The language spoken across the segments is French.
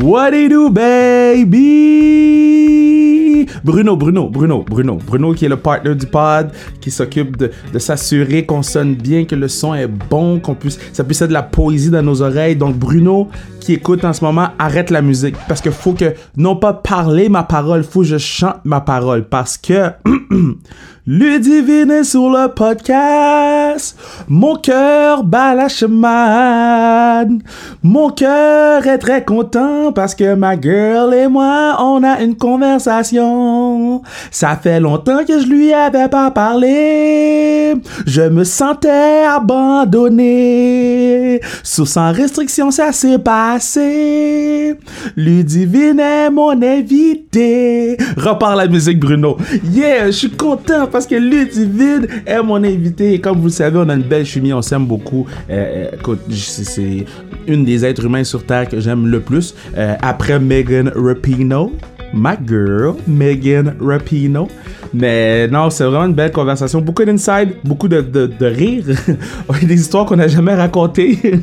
What do you do, baby? Bruno, Bruno, Bruno, Bruno, Bruno qui est le partner du pod, qui s'occupe de, s'assurer qu'on sonne bien, que le son est bon, qu'on puisse, ça puisse être de la poésie dans nos oreilles. Donc, Bruno, qui écoute en ce moment, arrête la musique. Parce que faut que, non pas parler ma parole, faut que je chante ma parole. Parce que, Ludivine est sur le podcast. Mon cœur bat la chemin. Mon cœur est très content parce que ma girl et moi, on a une conversation. Ça fait longtemps que je lui avais pas parlé. Je me sentais abandonné. Sous sans restriction, ça s'est passé. Ludivine est mon invité. Repars la musique, Bruno. Yeah, je suis content que Ludivine est mon invité. Et comme vous le savez, on a une belle chimie, on s'aime beaucoup. Euh, euh, c'est une des êtres humains sur Terre que j'aime le plus. Euh, après Megan Rapino, my girl, Megan Rapino. Mais non, c'est vraiment une belle conversation. Beaucoup d'inside, beaucoup de, de, rire. des histoires qu'on n'a jamais racontées.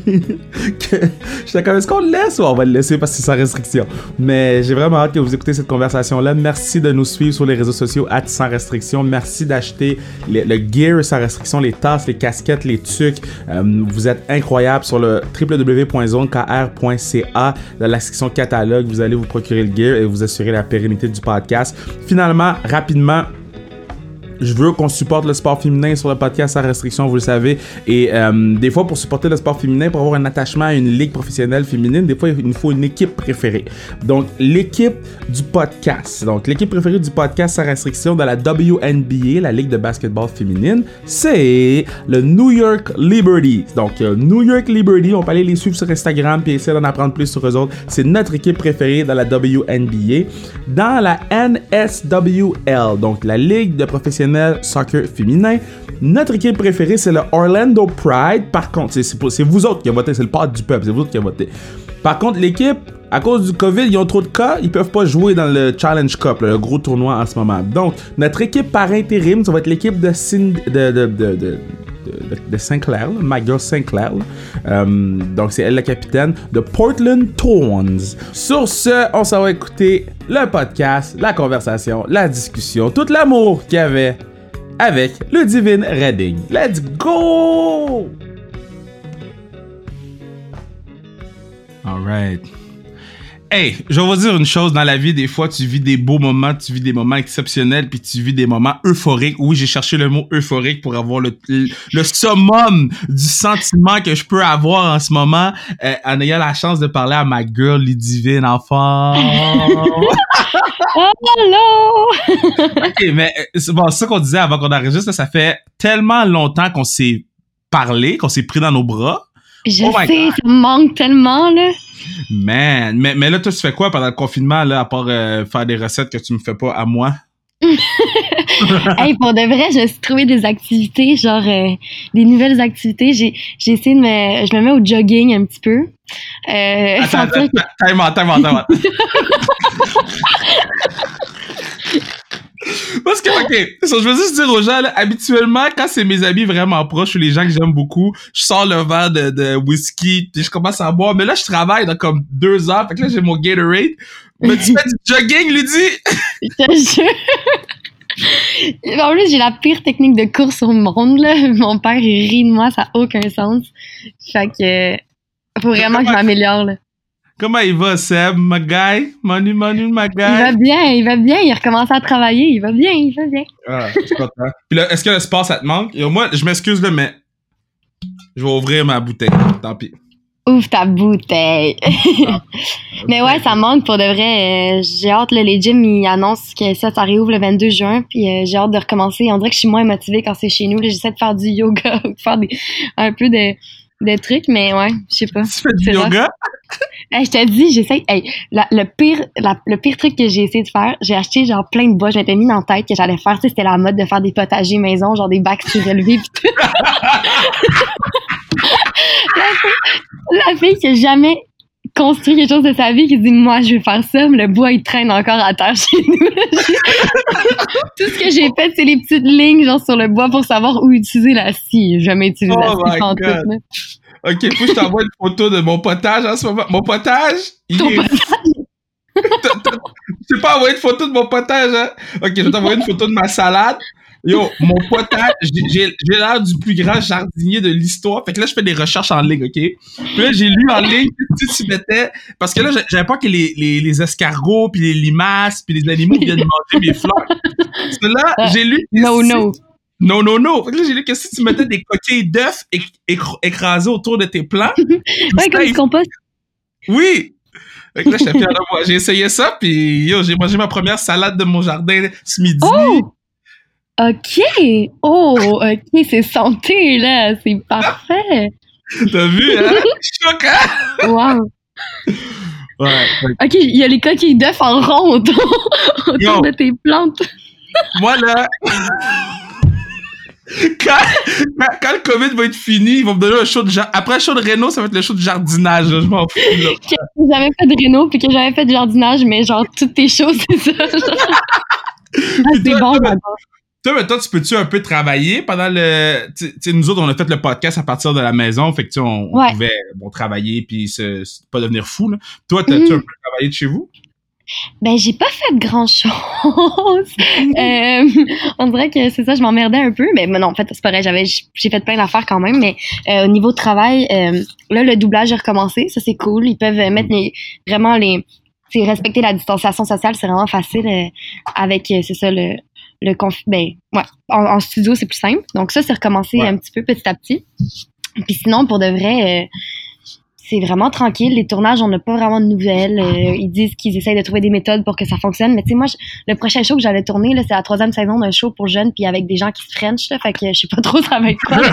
J'étais comme, est-ce qu'on le laisse? Ou on va le laisser parce que c'est sans restriction? Mais j'ai vraiment hâte que vous écoutez cette conversation-là. Merci de nous suivre sur les réseaux sociaux à sans restriction. Merci d'acheter le, gear sans restriction, les tasses, les casquettes, les tucs. Euh, vous êtes incroyables sur le www.zonekr.ca dans la section catalogue. Vous allez vous procurer le gear et vous assurer la pérennité du podcast. Finalement, rapidement, je veux qu'on supporte le sport féminin sur le podcast sans restriction, vous le savez. Et euh, des fois, pour supporter le sport féminin, pour avoir un attachement à une ligue professionnelle féminine, des fois, il nous faut une équipe préférée. Donc, l'équipe du podcast. Donc, l'équipe préférée du podcast sans restriction de la WNBA, la ligue de basketball féminine, c'est le New York Liberty. Donc, euh, New York Liberty, on peut aller les suivre sur Instagram puis essayer d'en apprendre plus sur eux autres. C'est notre équipe préférée dans la WNBA. Dans la NSWL, donc la ligue de professionnels soccer féminin. Notre équipe préférée, c'est le Orlando Pride. Par contre, c'est vous autres qui avez voté, c'est le part du peuple, c'est vous autres qui avez voté. Par contre, l'équipe, à cause du COVID, ils ont trop de cas, ils peuvent pas jouer dans le Challenge Cup, le gros tournoi en ce moment. Donc, notre équipe par intérim, ça va être l'équipe de, de, de, de de, Sinclair, ma girl Sinclair. Euh, donc, c'est elle la capitaine de Portland Thorns. Sur ce, on s'en va écouter le podcast, la conversation, la discussion, tout l'amour qu'il y avait avec le Divine Redding. Let's go! Alright. Hey, je vais vous dire une chose dans la vie, des fois tu vis des beaux moments, tu vis des moments exceptionnels, puis tu vis des moments euphoriques. Oui, j'ai cherché le mot euphorique pour avoir le, le, summum du sentiment que je peux avoir en ce moment euh, en ayant la chance de parler à ma girl Ludivine enfant. hello! ok, mais euh, bon, ça qu'on disait avant qu'on enregistre, ça fait tellement longtemps qu'on s'est parlé, qu'on s'est pris dans nos bras. Je oh sais, ça me manque tellement, là. Man, mais, mais là, toi, tu fais quoi pendant le confinement, là, à part euh, faire des recettes que tu me fais pas à moi? hey, pour de vrai, je suis trouvé des activités, genre euh, des nouvelles activités. J'ai, j'ai essayé de me. Je me mets au jogging un petit peu. Euh, attends, attends, attends, attends, attends. Parce que, ok, je veux juste dire aux gens, habituellement, quand c'est mes amis vraiment proches ou les gens que j'aime beaucoup, je sors le verre de, de whisky, puis je commence à boire. Mais là, je travaille dans comme deux heures, fait que là, j'ai mon Gatorade. Mais tu fais du jogging, Ludie? Je te jure. En plus, j'ai la pire technique de course au monde, là. Mon père, il rit de moi, ça n'a aucun sens. Fait que, faut vraiment que je m'améliore, là. Comment il va, Seb, ma guy? Manu, Manu, ma guy? Il va bien, il va bien. Il a recommencé à travailler. Il va bien, il va bien. Ah, je suis content. Puis là, est-ce que le sport, ça te manque? Et moi, je m'excuse, là, mais je vais ouvrir ma bouteille. Tant pis. Ouvre ta bouteille. Ah. mais ouais, ça manque pour de vrai. Euh, j'ai hâte, là, les gyms, ils annoncent que ça, ça réouvre le 22 juin. Puis euh, j'ai hâte de recommencer. On dirait que je suis moins motivée quand c'est chez nous. J'essaie de faire du yoga ou de faire des, un peu de des trucs, mais ouais, je sais pas. Tu fais du yoga? je te dis, j'essaie. le, pire, le pire truc que j'ai essayé de faire, j'ai acheté genre plein de bois. Je m'étais mis dans la tête que j'allais faire, tu sais, c'était la mode de faire des potagers maison, genre des bacs surélevés pis tout. la, fille, la fille qui a jamais construit quelque chose de sa vie qui dit moi je vais faire ça mais le bois il traîne encore à terre chez nous tout ce que j'ai fait c'est les petites lignes genre sur le bois pour savoir où utiliser la scie j'ai jamais utilisé la oh scie Ok, faut que je t'envoie une photo de mon potage en ce moment. Mon potage, il Ton est... potage. Je t'ai pas envoyé de photo de mon potage, hein? Ok, je vais t'envoyer une photo de ma salade. Yo, mon potage, j'ai- l'air du plus grand jardinier de l'histoire. Fait que là, je fais des recherches en ligne, OK? Puis là, j'ai lu en ligne que tu mettais... Parce que là, j'a- j'avais pas que les, les, les escargots, puis les limaces, puis les animaux viennent manger mes fleurs. Parce que là, Ah, j'ai lu... No, no. Non, non, non. Fait que là, j'ai lu que si tu mettais des coquilles d'œufs éc- écr- écrasées autour de tes plants... Ouais, comme du compost. Oui! Fait que là, j'étais fier de moi. J'ai essayé ça, puis yo, j'ai mangé ma première salade de mon jardin ce midi. Oh! OK. Oh, OK, c'est santé, là. C'est parfait. T'as vu, hein? Choc, hein? Wow. Ouais. OK, il y a les coquilles d'œufs en rond autour, Yo. de tes plantes. Moi, là... Quand, quand, le COVID va être fini, ils vont me donner un show de jardinage. Après le show de Renault, ça va être le show de jardinage. là. Je m'en fous, là. Que j'avais fait de réno puis que j'avais fait du jardinage, mais genre, toutes tes choses, c'est ça. Ah, c'est toi, bon, toi, j'adore. Toi, tu peux-tu un peu travailler pendant le... Tu sais, nous autres, on a fait le podcast à partir de la maison. Fait que, tu on, on Ouais. pouvait bon, travailler puis se, pas devenir fou, là. Toi, t'as-tu Mhm. un peu travaillé de chez vous? Ben, j'ai pas fait grand chose. euh, on dirait que c'est ça, je m'emmerdais un peu, mais, mais non, en fait, c'est vrai, j'avais, j'ai fait plein d'affaires quand même, mais euh, au niveau de travail, euh, là, le doublage a recommencé, ça c'est cool. Ils peuvent mettre les, vraiment les, sais, respecter la distanciation sociale, c'est vraiment facile avec, c'est ça, le, le conf, ben, ouais, en, en studio, c'est plus simple. Donc ça, c'est recommencé Ouais. un petit peu petit à petit. Puis sinon, pour de vrai, euh, c'est vraiment tranquille. Les tournages, on n'a pas vraiment de nouvelles. Euh, ils disent qu'ils essayent de trouver des méthodes pour que ça fonctionne. Mais tu sais, moi, je- le prochain show que j'allais tourner, là, c'est la troisième saison d'un show pour jeunes, puis avec des gens qui se frenchent, là. Fait que je sais pas trop ça va être quoi.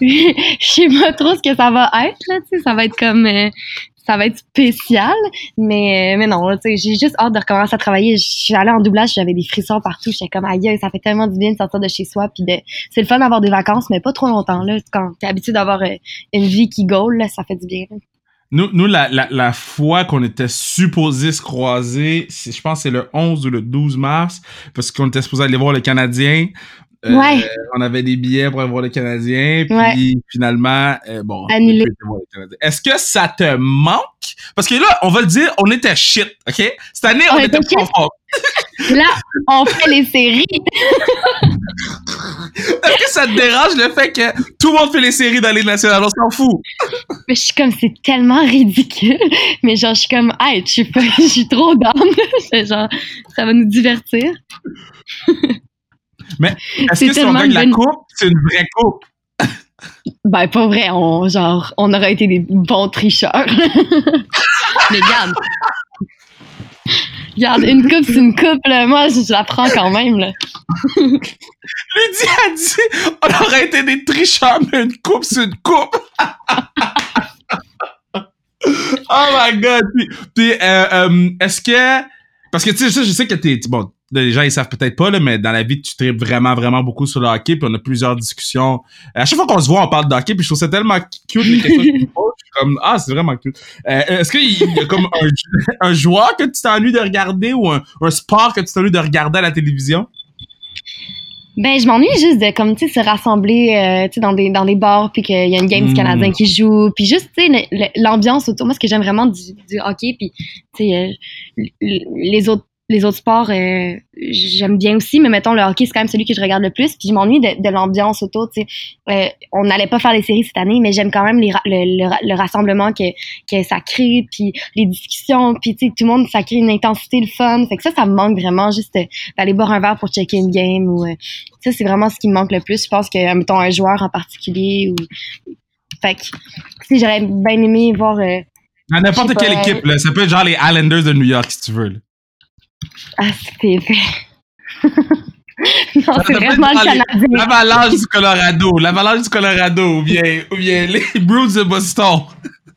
je sais pas trop ce que ça va être, là, tu sais. Ça va être comme... euh, ça va être spécial, mais, mais non, j'ai juste hâte de recommencer à travailler. Je suis allée en doublage, j'avais des frissons partout. J'étais comme, aïe, ça fait tellement du bien de sortir de chez soi. Puis c'est le fun d'avoir des vacances, mais pas trop longtemps. Là. Quand t'es habitué d'avoir euh, une vie qui gaule, ça fait du bien. Nous, nous la, la, la fois qu'on était supposé se croiser, je pense que c'est le 11 ou le 12 mars, parce qu'on était supposé aller voir le Canadien. Euh, Ouais. On avait des billets pour aller voir le Canadien, puis Ouais. finalement, euh, bon, on Annulé. Est-ce que ça te manque? Parce que là, on va le dire, on était shit, OK? Cette année, on, On était pas. Là, on fait les séries. Est-ce que ça te dérange le fait que tout le monde fait les séries dans les nationales? On s'en fout. Mais je suis comme, c'est tellement ridicule. Mais genre, je suis comme, hey, je suis pas, je suis trop down. Genre, ça va nous divertir. Est-ce C'est que si on gagne la coupe, c'est une vraie coupe? Ben, pas vrai, on, genre, on aurait été des bons tricheurs. Mais regarde. Regarde, une coupe, c'est une coupe, là. Moi, je, je la prends quand même, là. Lydie a dit on aurait été des tricheurs, mais une coupe, c'est une coupe. oh my god. Puis, puis, euh, euh, est-ce que. Parce que tu sais, je sais que t'es. Bon, les gens ils savent peut-être pas, là, mais dans la vie, tu tripes vraiment, vraiment beaucoup sur le hockey, puis on a plusieurs discussions. À chaque fois qu'on se voit, on parle de hockey, puis je trouve ça tellement cute les questions que. Je suis comme Ah, c'est vraiment cute. Euh, est-ce qu'il y a comme un, un joueur que tu t'ennuies de regarder ou un, un sport que tu t'ennuies de regarder à la télévision? Ben, je m'ennuie juste de, comme, tu sais, se rassembler, euh, tu sais, dans des, dans des bars, puis qu'il y a une game du Canadien qui joue, puis juste, tu sais, l'ambiance autour. Moi, ce que j'aime vraiment du, du hockey, puis, tu sais, euh, les autres les autres sports, euh, j'aime bien aussi, mais mettons, le hockey, c'est quand même celui que je regarde le plus. Puis je m'ennuie de, de l'ambiance autour, tu sais. Euh, on n'allait pas faire les séries cette année, mais j'aime quand même les ra- le, le ra- le rassemblement que, que ça crée, puis les discussions, puis tu sais, tout le monde, ça crée une intensité, le fun. Fait que ça, ça me manque vraiment, juste euh, d'aller boire un verre pour checker une game. ou euh, Ça, c'est vraiment ce qui me manque le plus. Je pense que, mettons, un joueur en particulier. ou Fait que, j'aurais bien aimé voir... À n'importe quelle équipe, là. Ça peut être genre les Islanders de New York, si tu veux. là. Ah, c'était vrai. non, c'est vraiment le Canadien. L'Avalanche du Colorado. L'Avalanche du Colorado. Ou bien, ou bien les Bruins de Boston.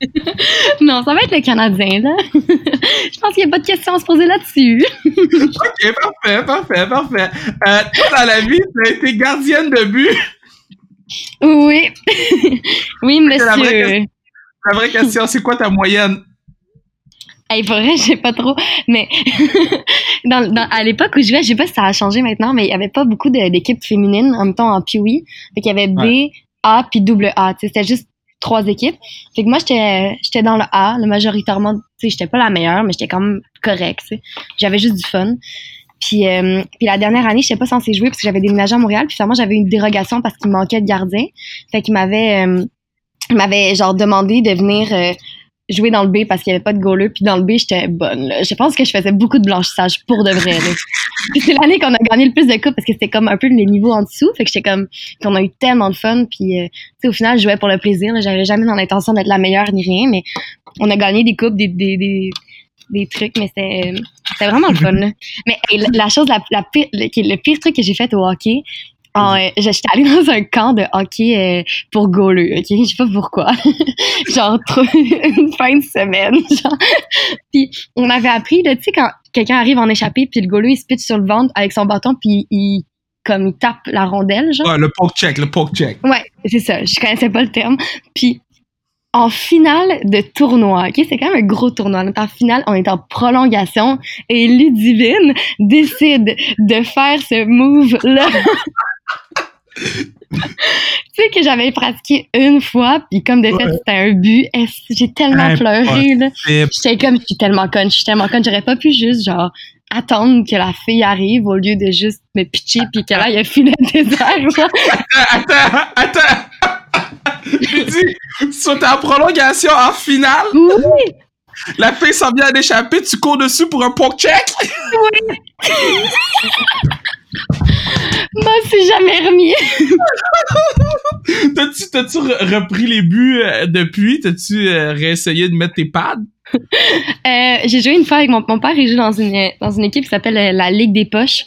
Non, ça va être le Canadien, là. Je pense qu'il n'y a pas de question à se poser là-dessus. Ok, parfait, parfait, parfait. Euh, toi, dans la vie, tu as été gardienne de but. Oui. oui, C'est la vraie monsieur. La vraie question, c'est quoi ta moyenne? Hey, pour vrai, je sais pas trop. Mais dans, dans- à l'époque où je jouais, je sais pas si ça a changé maintenant, mais il y avait pas beaucoup d'équipes féminines, en même temps en Pee-Wee. Fait qu'il y avait B, Ouais. A puis double A. C'était juste trois équipes. Fait que moi, j'étais j'étais dans le A, le majoritairement. Tu sais, j'étais pas la meilleure, mais j'étais quand même correct. tu sais. J'avais juste du fun. Puis, euh, puis la dernière année, j'étais pas censée jouer parce que j'avais déménagé à Montréal. Puis finalement, j'avais une dérogation parce qu'il manquait de gardien. Fait qu'il m'avait euh, il m'avait genre demandé de venir euh, jouer dans le B parce qu'il y avait pas de goaler. Puis dans le B, j'étais bonne. là. Je pense que je faisais beaucoup de blanchissage pour de vrai. c'est l'année qu'on a gagné le plus de coupes parce que c'était comme un peu les niveaux en dessous. Fait que j'étais comme qu'on a eu tellement de fun. Puis euh, tu sais, au final, je jouais pour le plaisir. J'avais jamais dans l'intention d'être la meilleure ni rien, mais on a gagné des coupes, des, des, des, des trucs, mais c'était vraiment le fun. là. Mais hey, la, la chose la, la pire, le, le pire truc que j'ai fait au hockey, euh, j'étais allée dans un camp de hockey euh, pour goaleux, ok? Je sais pas pourquoi. genre, trop- une fin de semaine, genre. Puis, on avait appris, tu sais, quand quelqu'un arrive en échappée, puis le goaleux, il se pitche sur le ventre avec son bâton, puis il, comme, il tape la rondelle, genre. Ouais, le poke check, le poke check. Ouais, c'est ça. Je connaissais pas le terme. Puis en finale de tournoi, ok, c'est quand même un gros tournoi. En finale, on est en prolongation et Ludivine décide de faire ce move-là. tu sais que j'avais pratiqué une fois, puis comme de fait Ouais. c'était un but. J'ai tellement pleuré là? Et- J'étais comme, je suis tellement conne, je suis tellement conne. J'aurais pas pu juste genre attendre que la fille arrive au lieu de juste me pitcher puis qu'elle aille filer le désert. genre. Attends, attends. Il dit, sur ta prolongation en finale, Oui. la fille s'en vient d'échapper, tu cours dessus pour un poke check? Moi, c'est jamais remis. T'as-tu, t'as-tu re- repris les buts euh, depuis? T'as-tu euh, réessayé de mettre tes pads? Euh, j'ai joué une fois avec mon, mon père, il joue dans une, dans une équipe qui s'appelle la Ligue des Poches.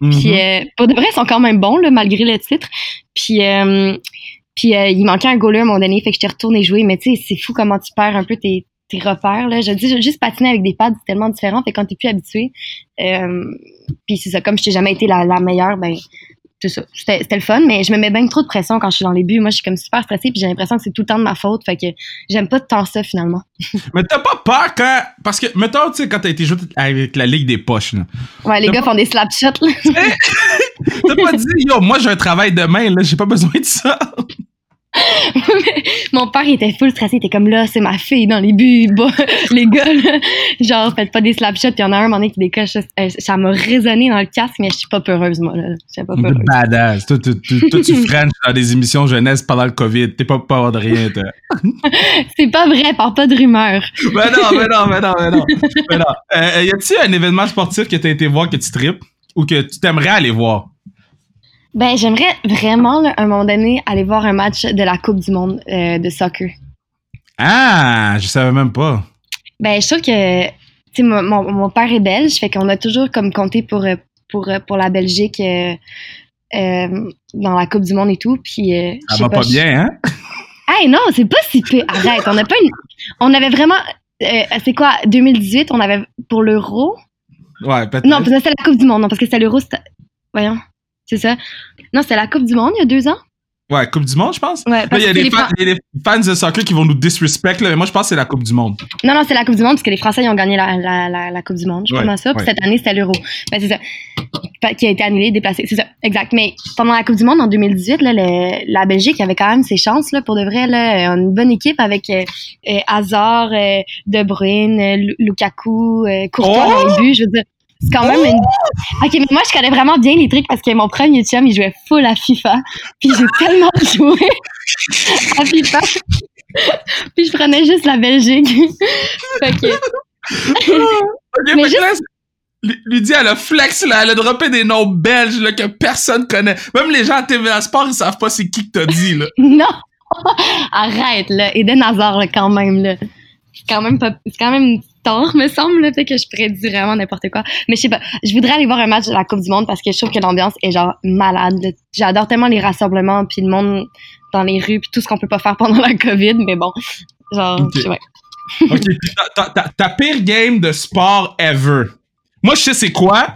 Mhm. Puis, euh, pour de vrai, ils sont quand même bons, là, malgré le titre. Puis, euh, puis il manquait un goaler à un moment donné, fait que j'étais retournée jouer. Mais tu sais, c'est fou comment tu perds un peu tes, tes repères. Là. Je dis, juste patiner avec des pads, c'est tellement différent. Fait quand t'es plus habitué, euh, puis c'est ça, comme je t'ai jamais été la, la meilleure, ben c'est ça. C'était le fun, mais je me mets bien trop de pression quand je suis dans les buts. Moi, je suis comme super stressée, puis j'ai l'impression que c'est tout le temps de ma faute. Fait que j'aime pas tant ça, finalement. Mais t'as pas peur quand. Parce que, mettons, tu sais, quand t'as été joué avec la Ligue des Poches, là. Ouais, les gars font des slap shots, là. T'as pas dit, yo, moi j'ai un travail demain, là, j'ai pas besoin de ça. Mon père, il était full stressé. Il était comme là, c'est ma fille dans les buts, bah, les gars, là. Genre, faites pas des slap shots. Puis il y en a un, un moment qui décoche. Euh, Ça m'a résonné dans le casque, mais je suis pas peureuse, moi, là. Je suis pas peureuse. Badass. Toi, toi, toi, toi, tu french dans des émissions jeunesse pendant le COVID. T'es pas peur de rien, toi. C'est pas vrai, parle pas de rumeurs. Mais non, mais non, mais non, mais non. Mais non. Euh, y a-t-il un événement sportif que t'as été voir que tu tripes ou que tu t'aimerais aller voir? Ben, j'aimerais vraiment, là, à un moment donné, aller voir un match de la Coupe du Monde euh, de soccer. Ah, je savais même pas. Ben, je trouve que, tu sais, mon, mon, père est belge, fait qu'on a toujours comme compté pour, euh, pour, euh, pour la Belgique euh, euh, dans la Coupe du Monde et tout. Puis, euh, Ça va pas bien, hein? Hey, non, c'est pas si peu. Arrête, on n'a pas une. On avait vraiment. c'est quoi, 2018, on avait pour l'euro? Ouais, peut-être. Non, parce que c'était la Coupe du Monde. Non, parce que c'était l'euro. c'était- Voyons. C'est ça. Non, c'était la Coupe du Monde il y a deux ans? Ouais, Coupe du Monde, je pense. Ouais, Là, parce il y, a les fans, Fran- il y a des fans de soccer qui vont nous disrespect, là, mais moi, je pense que c'est la Coupe du Monde. Non, non, c'est la Coupe du Monde parce que les Français ils ont gagné la, la, la, la Coupe du Monde. Je Ouais, ça. Puis cette année, c'était l'euro. Ben, c'est ça. Qui a été annulé, déplacé. C'est ça. Exact. Mais pendant la Coupe du Monde en 2018, là, le- la Belgique avait quand même ses chances, là, pour de vrai, là. Une bonne équipe avec euh, euh, Hazard, euh, De Bruyne, euh, Lu- Lukaku, euh, Courtois Oh! dans. Je veux dire, c'est quand même une. Ok, mais moi, je connais vraiment bien les trucs parce que mon premier chum, il jouait full à FIFA. Puis j'ai tellement joué à FIFA. Puis je prenais juste la Belgique. Ok, Mais fait que là, Lu- Ludie, elle a flex, là, elle a droppé des noms belges là, que personne connaît. Même les gens à TVA Sport, ils savent pas c'est qui que t'as dit. Là. Non! Arrête, là. Eden Hazard, là, quand même, là. C'est quand même pas, c'est quand même tort, me semble, là. Peut-être que je prédis vraiment n'importe quoi. Mais je sais pas. Je voudrais aller voir un match de la Coupe du Monde parce que je trouve que l'ambiance est genre malade. J'adore tellement les rassemblements puis le monde dans les rues puis tout ce qu'on peut pas faire pendant la COVID, mais bon. Genre, Ok. ouais. Ok, ta, pire game de sport ever. Moi, je sais c'est quoi.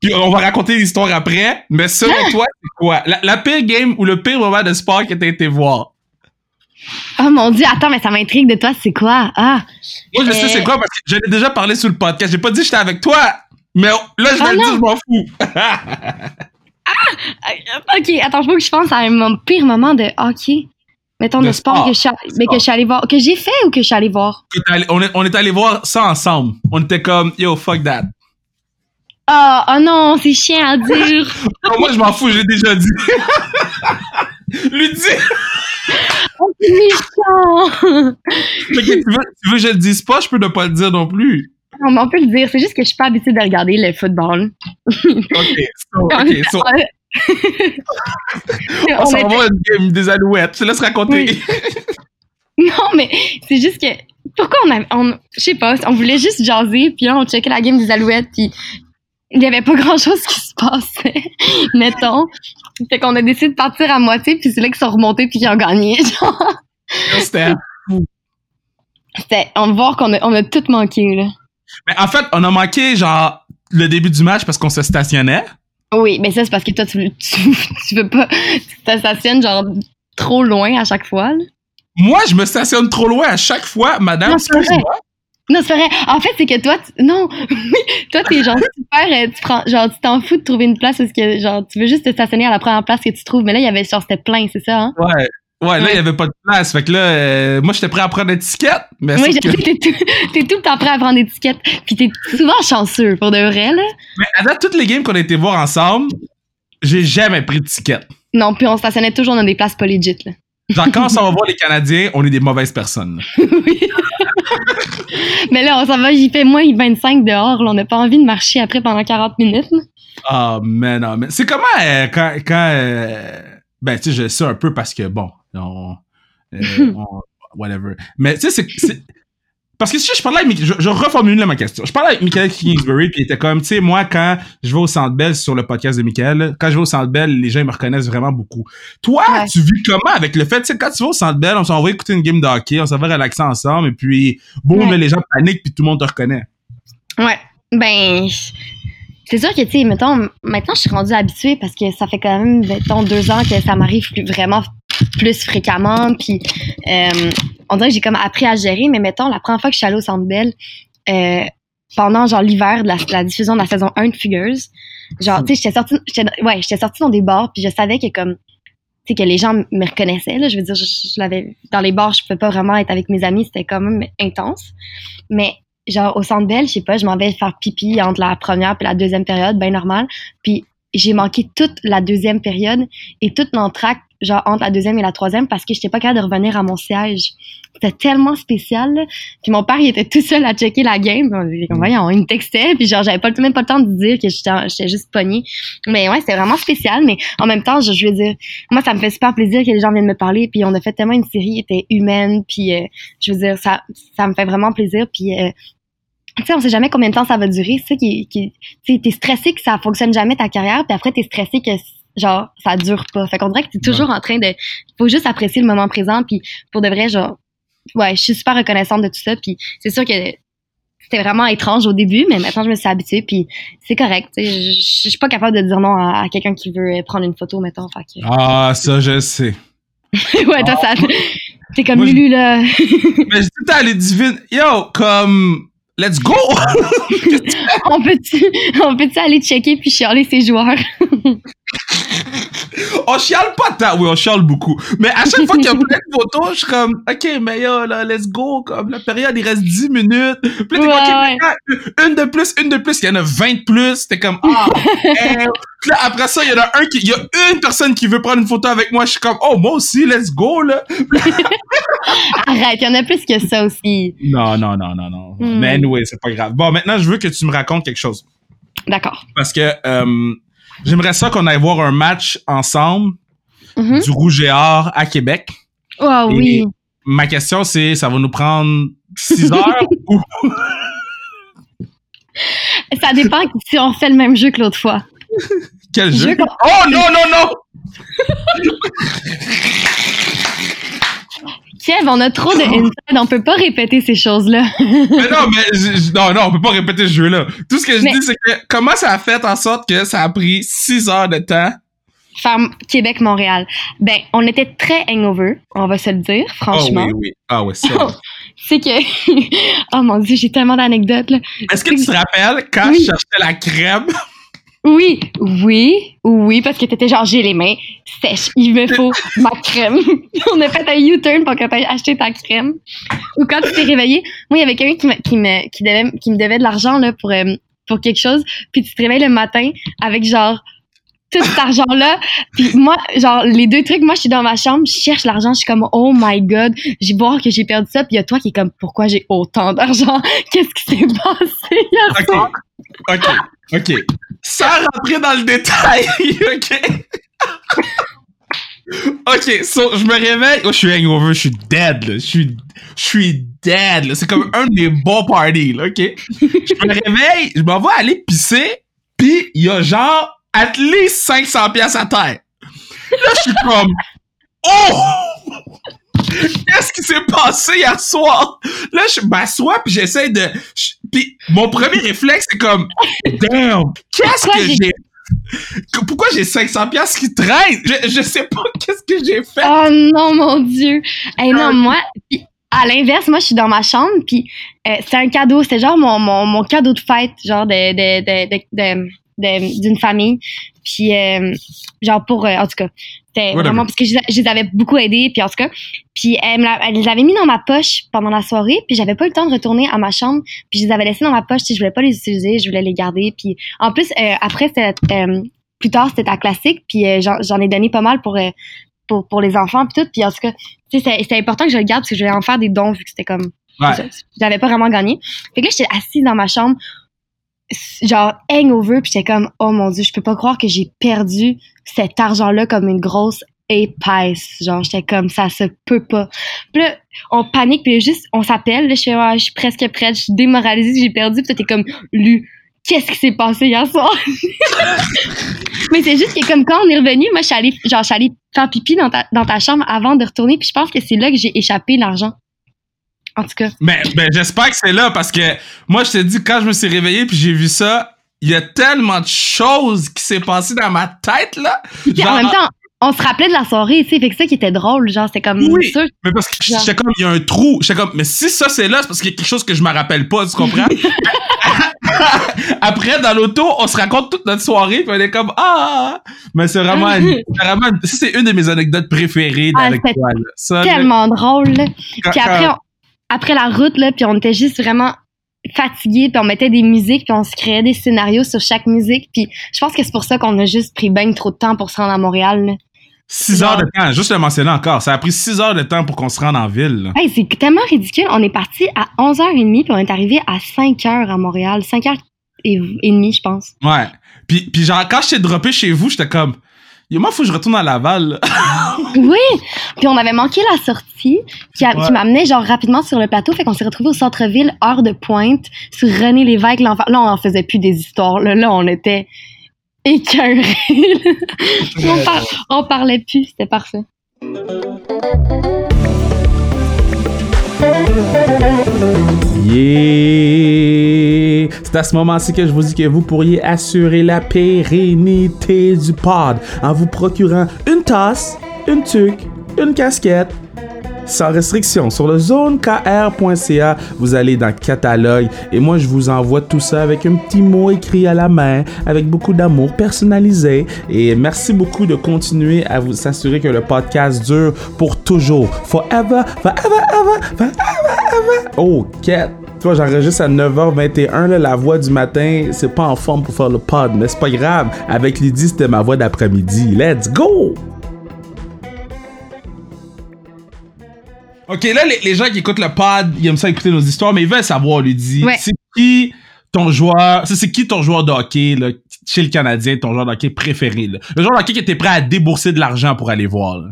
Puis on va raconter l'histoire après. Mais selon toi, c'est quoi? La, la pire game ou le pire moment de sport que t'as été voir? Oh mon dieu, attends, mais ça m'intrigue de toi, c'est quoi? Ah! Moi, je sais Euh. c'est quoi parce que j'en ai déjà parlé sur le podcast. J'ai pas dit que j'étais avec toi. Mais là, je vais le non. dire, je m'en fous. Ah! Ok, attends, faut que je pense à mon pire moment de hockey. Mettons le sport, sport. que je, mais que je suis allée voir. Que j'ai fait ou que je suis allée voir? Allé- On est, on est allé voir ça ensemble. On était comme, yo, fuck that. Ah, oh, non, c'est chiant à dire. Oh, moi, je m'en fous, j'ai déjà dit. Lui dis. Que tu, veux, tu veux que je le dise pas, je peux ne pas le dire non plus. Non, mais on peut le dire, c'est juste que je suis pas habituée de regarder le football. Ok, so, on On s'en était- va à une game des alouettes. Je te laisse raconter. Non, mais c'est juste que. Pourquoi on a. On, je sais pas, on voulait juste jaser, puis là, on checkait la game des Alouettes, puis il y avait pas grand chose qui se passait, mettons. Fait qu'on a décidé de partir à moitié, puis c'est là qu'ils sont remontés, puis qu'ils ont gagné. Genre, C'était- c'était. On va voir qu'on a, on a tout manqué, là. Mais en fait, on a manqué, genre, le début du match parce qu'on se stationnait. Oui, mais ça, c'est parce que toi, tu, tu, tu veux pas. Tu te stationnes, genre, trop loin à chaque fois, là. Moi, je me stationne trop loin à chaque fois. Madame, Non, c'est vrai. excuse-moi. Non, c'est vrai. En fait, c'est que toi, tu- non, toi, t'es genre super, euh, tu prends, genre, tu t'en fous de trouver une place parce que, genre, tu veux juste te stationner à la première place que tu trouves. Mais là, il y avait, genre, c'était plein, c'est ça, hein? Ouais. Ouais, là, il Ouais. n'y avait pas de place. Fait que là, euh, moi, j'étais prêt à prendre l'étiquette. Mais Oui, que- t'es tout, tout le temps prêt à prendre l'étiquette. Puis t'es souvent chanceux, pour de vrai, là. mais à date, toutes les games qu'on a été voir ensemble, j'ai jamais pris de ticket. Non, puis on stationnait toujours dans des places pas legit, là. Genre, quand on s'en va voir les Canadiens, on est des mauvaises personnes. Oui. Mais là, on s'en va, j'y fais moins 25 dehors, là. On n'a pas envie de marcher après pendant 40 minutes, là. Ah, man, non, mais c'est comment euh, quand. quand euh, ben, tu sais, je le sais un peu parce que, bon, on. euh, on- whatever. Mais, tu sais, c'est-. Parce que si je parlais avec. Je, je reformule ma question. Je parlais avec Michael Kingsbury, puis il était comme, tu sais, moi, quand je vais au Centre Bell sur le podcast de Michael, quand je vais au Centre Bell, les gens ils me reconnaissent vraiment beaucoup. Toi, Ouais. tu vis comment avec le fait, tu sais, quand tu vas au Centre Bell, on s'en va écouter une game de hockey, on s'en va relaxer ensemble, et puis, boum, Ouais. les gens paniquent, puis tout le monde te reconnaît. Ouais. Ben, c'est sûr que, tu sais, mettons, maintenant, je suis rendue habituée parce que ça fait quand même, mettons, deux ans que ça m'arrive plus, vraiment plus fréquemment. Puis, euh, on dirait que j'ai comme appris à gérer, mais mettons, la première fois que je suis allée au Centre Bell, euh, pendant, genre, l'hiver de la, la diffusion de la saison 1 de Figures, genre, tu sais, j'étais sortie, ouais, j'étais sortie dans des bars, puis je savais que, comme, tu sais, que les gens me reconnaissaient, là. Je veux dire, je, je l'avais, dans les bars, je pouvais pas vraiment être avec mes amis, c'était quand même intense. Mais, genre au centre Bell, je sais pas, je m'en vais faire pipi entre la première et la deuxième période, ben normal. Puis j'ai manqué toute la deuxième période et toute l'entracte, genre entre la deuxième et la troisième, parce que j'étais pas capable de revenir à mon siège. C'était tellement spécial. là. Puis mon père, il était tout seul à checker la game. Comme, voyons, il me textait, puis genre j'avais pas le- même pas le temps de dire que j'étais j'étais juste pognée. Mais ouais, c'était vraiment spécial. Mais en même temps, je, je veux dire, moi, ça me fait super plaisir que les gens viennent me parler. Puis on a fait tellement une série, qui était humaine. Puis euh, je veux dire, ça, ça me fait vraiment plaisir. Puis euh, tu sais, on sait jamais combien de temps ça va durer. C'est ça qui, qui tu sais, t'es stressé que ça fonctionne jamais ta carrière, puis après t'es stressé que genre ça dure pas. Fait qu'on dirait que t'es toujours en train de, faut juste apprécier le moment présent, puis pour de vrai, genre, ouais, je suis super reconnaissante de tout ça, puis c'est sûr que c'était vraiment étrange au début, mais maintenant je me suis habituée, puis c'est correct. Je suis pas capable de dire non à, à quelqu'un qui veut prendre une photo, mettons. Fait que, Ah, ça, je sais. ouais, toi, ça, t'es comme Moi, Lulu là. Mais je dis à les divines, yo, comme, let's go! on peut-tu, on peut-tu aller checker puis chialer ses joueurs? On chiale pas tant, oui, on chiale beaucoup. Mais à chaque fois qu'il y a plein de photos, je suis comme, ok, mais yo, là, let's go, comme, la période, il reste 10 minutes. Puis t'es comme, Ouais, ok, ouais. maintenant, une de plus, une de plus, il y en a 20 de plus. T'es comme, ah. Puis là, après ça, il y en a un qui, il y a une personne qui veut prendre une photo avec moi. Je suis comme, oh, moi aussi, let's go, là. Arrête, il y en a plus que ça aussi. Non, non, non, non, non. Hmm. Mais anyway, c'est pas grave. Bon, maintenant, je veux que tu me racontes quelque chose. D'accord. Parce que euh, j'aimerais ça qu'on aille voir un match ensemble Mhm. du Rouge et Or à Québec. Oh Et- oui. Ma question, c'est, ça va nous prendre 6 heures ou... Ça dépend si on fait le même jeu que l'autre fois. Quel Je jeu? Oh non, non, non! Kev, on a trop de inside, on peut pas répéter ces choses-là. Mais non, mais je- non, non, on peut pas répéter ce jeu-là. Tout ce que je Mais- dis, c'est que comment ça a fait en sorte que ça a pris 6 heures de temps? Faire Québec-Montréal. Ben, on était très hangover, on va se le dire, franchement. Oh oui, oui. Ah oui, ça. C'est que. oh mon dieu, j'ai tellement d'anecdotes, là. Est-ce que tu te rappelles quand Oui. je cherchais la crème? Oui, oui, oui, parce que t'étais genre, j'ai les mains sèches, il me faut ma crème. On a fait un U-turn pour que t'aies acheté ta crème. Ou quand tu t'es réveillé, moi, il y avait quelqu'un qui, me, qui, me, qui, devait, qui me devait de l'argent là, pour, euh, pour quelque chose, puis tu te réveilles le matin avec genre tout cet argent-là. Puis moi, genre, les deux trucs, moi, je suis dans ma chambre, je cherche l'argent, je suis comme, oh my god, j'ai voir que j'ai perdu ça. Puis il y a toi qui est comme, pourquoi j'ai autant d'argent? Qu'est-ce qui s'est passé? OK, OK, OK. Sans rentrer dans le détail, OK? OK, so, je me réveille. Oh, je suis hangover, je suis dead, là. Je suis, je suis dead, là. C'est comme un de mes bons parties, là, OK? Je me réveille, je m'en vais aller pisser, puis il y a genre at least 500 pièces à terre. Là, je suis comme, oh! Qu'est-ce qui s'est passé hier soir? Là, je m'assois puis j'essaie de. Puis mon premier réflexe, c'est comme, damn, qu'est-ce que j'ai. Pourquoi j'ai 500 pièces qui traînent? Je, je sais pas qu'est-ce que j'ai fait. Oh non, mon Dieu. Hey, non, moi, pis à l'inverse, moi, je suis dans ma chambre, puis euh, c'est un cadeau. C'était genre mon, mon, mon cadeau de fête, genre de, de, de, de, de d'une famille. Puis, euh, genre pour, euh, en tout cas, c'était vraiment parce que je, je, les avais beaucoup aidés, puis en tout cas. Puis, elle, elle, les avait mis dans ma poche pendant la soirée, puis j'avais pas eu le temps de retourner à ma chambre, puis je les avais laissés dans ma poche, si je voulais pas les utiliser, je voulais les garder. Puis, en plus, euh, après, c'était, plus tard, c'était à classique, puis j'en ai donné pas mal pour, pour, pour les enfants, puis tout. Puis, en tout cas, tu sais, c'était important que je le garde, parce que je voulais en faire des dons, vu que c'était comme. Ouais. J'avais pas vraiment gagné. Fait que là, j'étais assise dans ma chambre genre hangover puis j'étais comme oh mon dieu je peux pas croire que j'ai perdu cet argent là comme une grosse épaisse. Genre j'étais comme ça se peut pas. Puis là on panique puis juste on s'appelle je suis presque prête je suis démoralisée j'ai perdu puis t'es comme lu qu'est-ce qui s'est passé hier soir? Mais c'est juste que comme quand on est revenu moi je genre je suis allée faire pipi dans ta, dans ta chambre avant de retourner puis je pense que c'est là que j'ai échappé l'argent. En tout cas. Mais ben, j'espère que c'est là parce que moi, je te dis, quand je me suis réveillé puis j'ai vu ça, il y a tellement de choses qui s'est passé dans ma tête, là. en même temps, on se rappelait de la soirée, tu sais, fait que ça qui était drôle, genre, c'était comme oui, Mais parce que j'étais comme, il y a un trou. J'étais comme, mais si ça c'est là, c'est parce qu'il y a quelque chose que je me rappelle pas, tu comprends? Après, dans l'auto, on se raconte toute notre soirée, puis on est comme, ah! Mais c'est vraiment, vraiment, c'est une de mes anecdotes préférées ah, avec toi, Tellement drôle, Puis après, après la route, là, puis on était juste vraiment fatigués, puis on mettait des musiques, puis on se créait des scénarios sur chaque musique. Puis je pense que c'est pour ça qu'on a juste pris bien trop de temps pour se rendre à Montréal. Là. Six heures de temps, juste le mentionner encore. Ça a pris six heures de temps pour qu'on se rende en ville. Hey, c'est tellement ridicule. On est parti à 11h30 puis on est arrivé à 5h à Montréal. 5h30, je pense. Ouais. Puis, puis genre, quand je t'ai droppé chez vous, j'étais comme, Yo, moi, faut que je retourne à Laval. oui! Puis on avait manqué la sortie qui, m'amenait genre rapidement sur le plateau. Fait qu'on s'est retrouvé au centre-ville, heure de pointe, sur René Lévesque, l'enfant. Là, on en faisait plus des histoires. Là, là on était écœurés. on, on parlait plus. C'était parfait. C'est à ce moment-ci que je vous dis que vous pourriez assurer la pérennité du pod en vous procurant une tasse, une tuque, une casquette, sans restriction. Sur le zonekr.ca, vous allez dans catalogue et moi je vous envoie tout ça avec un petit mot écrit à la main, avec beaucoup d'amour personnalisé. Et merci beaucoup de continuer à vous assurer que le podcast dure pour toujours. Forever, forever, ever, forever, ever. Oh, Cat. Toi, j'enregistre à 9h21, là, la voix du matin, c'est pas en forme pour faire le pod, mais c'est pas grave. Avec Lydie, c'était ma voix d'après-midi. Let's go! Ok, là, les, gens qui écoutent le pod, ils aiment ça écouter nos histoires, mais ils veulent savoir, lui dit, c'est qui ton joueur, c'est qui ton joueur de hockey, là, chez le Canadien, ton joueur de hockey préféré, là? Le joueur de hockey qui était prêt à débourser de l'argent pour aller voir.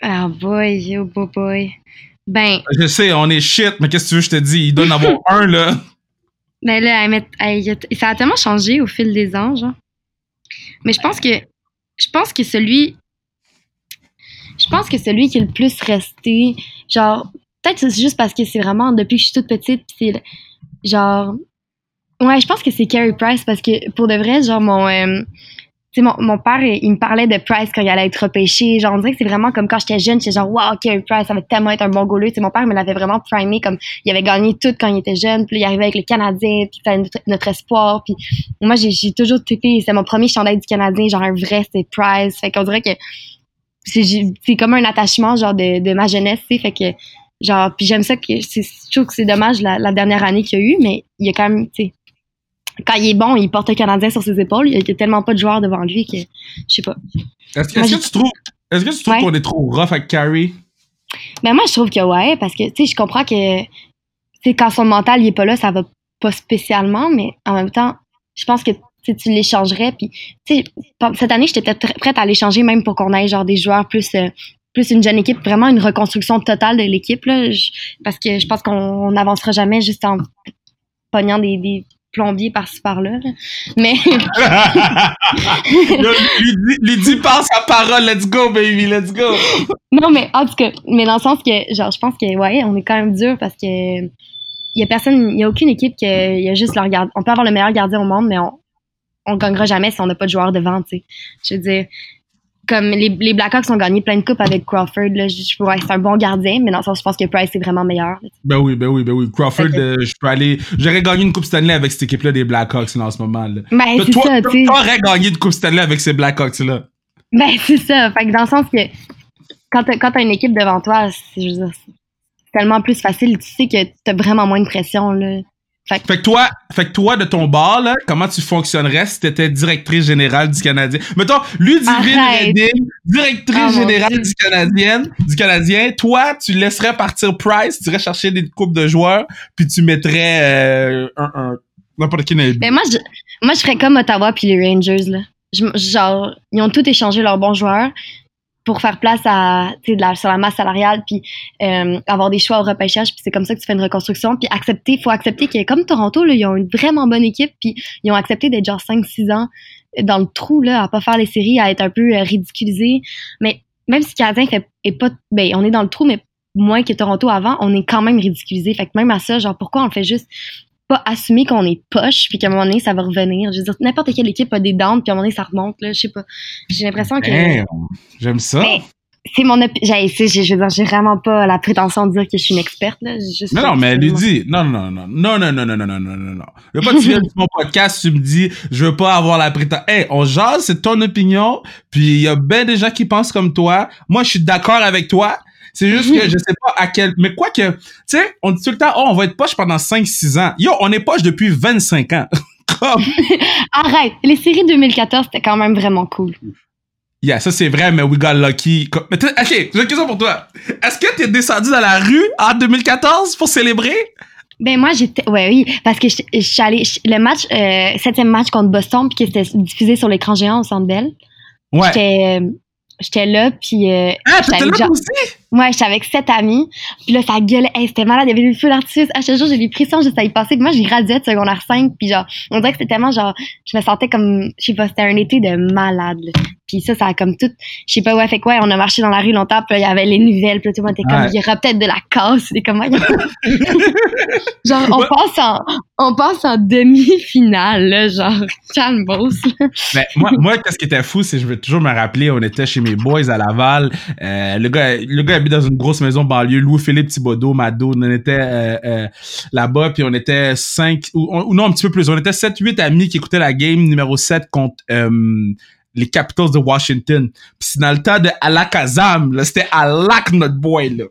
Ah, boy, oh boy, boy. Ben. Je sais, on est shit, mais qu'est-ce que tu veux, je te dis, il doit en avoir un, là. Ben là, ça a tellement changé au fil des ans, genre. Mais je pense que, je pense que celui, je pense que celui qui est le plus resté, genre, peut-être c'est juste parce que c'est vraiment depuis que je suis toute petite, c'est genre, ouais, je pense que c'est Carey Price parce que pour de vrai, genre, mon, euh, tu mon, mon père, il, me parlait de Price quand il allait être repêché. Genre, on dirait que c'est vraiment comme quand j'étais jeune, j'étais genre, wow, ok, Price, ça va tellement être un bon goaler. Tu mon père me l'avait vraiment primé comme il avait gagné tout quand il était jeune. Puis il arrivait avec le Canadien, puis c'était notre, notre espoir. Puis moi, j'ai toujours trippé. C'est mon premier chandail du Canadien, genre un vrai, c'était Price. Fait qu'on dirait que c'est comme un attachement, genre, de, de ma jeunesse, tu sais. Fait que, genre, puis j'aime ça que je trouve que c'est dommage la, la dernière année qu'il y a eu, mais il y a quand même, tu sais, quand il est bon, il porte le Canadien sur ses épaules. Il y a tellement pas de joueurs devant lui que, je sais pas. Est-ce que, tu trouves, est-ce que tu trouves Ouais. qu'on est trop rough avec Carrie? Mais moi, je trouve que ouais, parce que, tu sais, je comprends que, tu quand son mental, il est pas là, ça va pas spécialement, mais en même temps, je pense que, tu sais, tu l'échangerais, puis, tu sais, cette année, j'étais peut-être prête à l'échanger même pour qu'on ait, genre, des joueurs plus, euh, plus une jeune équipe, vraiment une reconstruction totale de l'équipe, parce que je pense qu'on on n'avancera jamais juste en pognant des, des plombiers par-ci par-là, là. Mais, dis par sa parole, let's go, baby, let's go. Non, mais en tout cas, mais dans le sens que, genre, je pense que, ouais, on est quand même dur parce que il y a personne, il a aucune équipe que, il y a juste leur gardien. On peut avoir le meilleur gardien au monde, mais on, on gagnera jamais si on n'a pas de joueurs devant, tu sais. Je veux dire, comme les, les Blackhawks ont gagné plein de coupes avec Crawford, là, je, je- ouais, c'est un bon gardien, mais dans le sens, je pense que Price est vraiment meilleur. là. Ben oui, ben oui, ben oui. Crawford, euh, je peux aller. J'aurais gagné une Coupe Stanley avec cette équipe-là des Blackhawks là, en ce moment. Là. Ben, c'est toi, ça, tu sais. t'aurais gagné une Coupe Stanley avec ces Blackhawks-là. Ben, c'est ça. Fait que dans le sens que quand t'as, quand t'as une équipe devant toi, c'est, tellement plus facile. Tu sais que t'as vraiment moins de pression, là. Fait que toi, fait que toi, de ton bar, là, comment tu fonctionnerais si t'étais directrice générale du Canadien? Mettons, Ludivine. Redding, directrice mon générale du Canadien, du Canadien, toi, tu laisserais partir Price, tu irais chercher des coupes de joueurs, puis tu mettrais euh, un, un n'importe qui. Ben moi, je, moi, je ferais comme Ottawa puis les Rangers, là. Je- genre, ils ont tous échangé leurs bons joueurs pour faire place à, la- sur la masse salariale, puis euh, avoir des choix au repêchage, puis c'est comme ça que tu fais une reconstruction, puis accepter, faut accepter que comme Toronto, ils ont une vraiment bonne équipe, puis ils ont accepté d'être genre 5-6 ans dans le trou, là, à pas faire les séries, à être un peu euh, ridiculisés, mais même si Canadien fait, est pas, ben, on est dans le trou, mais moins que Toronto avant, on est quand même ridiculisé. Fait que même à ça, genre, pourquoi on fait juste pas assumer qu'on est poche puis qu'à un moment donné ça va revenir. Je veux dire n'importe quelle équipe a des dents puis à un moment donné ça remonte là, je sais pas. J'ai l'impression que Damn, J'aime ça. Mais c'est mon opi- j'ai c'est- j'ai- je veux dire j'ai vraiment pas la prétention de dire que je suis une experte là, juste Non, non, mais lui dit, non, non, non, non, non, non, non, non, non, non, non, non. Je veux pas que tu viennes sur mon podcast, tu me dis, je veux pas avoir la prétention. Hey, on jase, c'est ton opinion, puis il y a bien des gens qui pensent comme toi. Moi, je suis d'accord avec toi. C'est juste que je sais pas à quel, mais quoi que, tu sais, on dit tout le temps, oh, on va être poche pendant 5-6 ans. Yo, on est poche depuis 25 ans. Comme, arrête. Les séries 2014 c'était quand même vraiment cool. yeah, ça c'est vrai, mais we got lucky. Mais ok, j'ai une question pour toi. Est-ce que t'es descendu dans la rue en 2014 pour célébrer? Ben moi j'étais ouais oui parce que je je suis allée je- le match euh, septième match contre Boston puis que c'était diffusé sur l'écran géant au Centre Bell. Ouais. J'étais euh, j'étais là puis euh, Ah, t'étais là aussi? Ouais, j'étais avec sept amis. Puis là, ça gueulait. Hey, c'était malade. Il y avait des feux d'artifice. À chaque jour, j'ai des pressions juste à y passer. Puis moi, j'ai gradué de secondaire 5. Puis genre, on dirait que c'était tellement genre, je me sentais comme, je sais pas, c'était un été de malade. là. Puis ça, ça a comme tout, je sais pas, ouais, fait quoi, on a marché dans la rue longtemps. Puis il y avait les nouvelles. Puis tout le monde était comme, Ouais. il y aura peut-être de la casse. Comme, ouais. genre, on Ouais. passe en, on passe en demi-finale, là. Genre, calme boss. Ben, moi, moi qu'est-ce qui était fou, c'est que je vais toujours me rappeler, on était chez mes boys à Laval. Euh, le gars, le gars habite dans une grosse maison banlieue. Louis-Philippe Thibodeau, Mado, on était euh, euh, là-bas, puis on était cinq, ou, non, un petit peu plus. On était 7-8 amis qui écoutaient la game numéro 7 contre euh, les Capitals de Washington. Puis c'est dans le temps de Alakazam, là. C'était Alak, notre boy, là.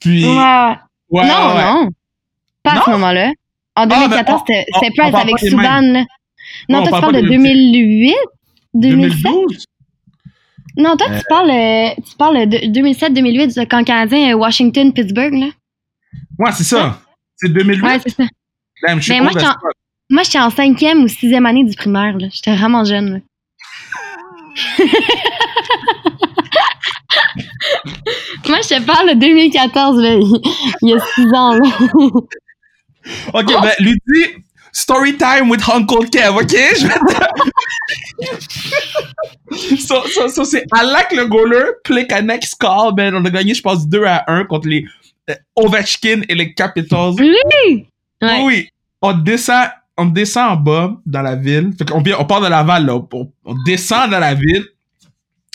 Puis... Ouais. ouais, non, ouais. non. Pas à ce moment-là. En mais 2014, on- c'était on- c'était Price avec là. Non, on toi, tu parle parles de des- 2008? 2007? 2012? Non, toi, Euh. tu parles, euh, tu parles de 2007-2008, de quand le Canadien, euh, Washington, Pittsburgh, là. Ouais, c'est ça. C'est 2008. Ouais, c'est ça. Je suis Ben, moi, j'étais en- fuck. Moi, j'étais en cinquième ou sixième année du primaire, là. J'étais vraiment jeune, là. Moi, je te parle de 2014, là. Il y a six ans, là. Ok, ben, lui dit story time with Uncle Kev, ok? Je vais te- so, so, so, c'est Alak le goaler, click à next call, ben, on a gagné, je pense, 2 à 1 contre les euh, Ovechkin et les Capitals. Oui! Ouais. Oui, on descend, on descend en bas dans la ville. Fait qu'on vient, on part de Laval, là. On, on descend dans la ville.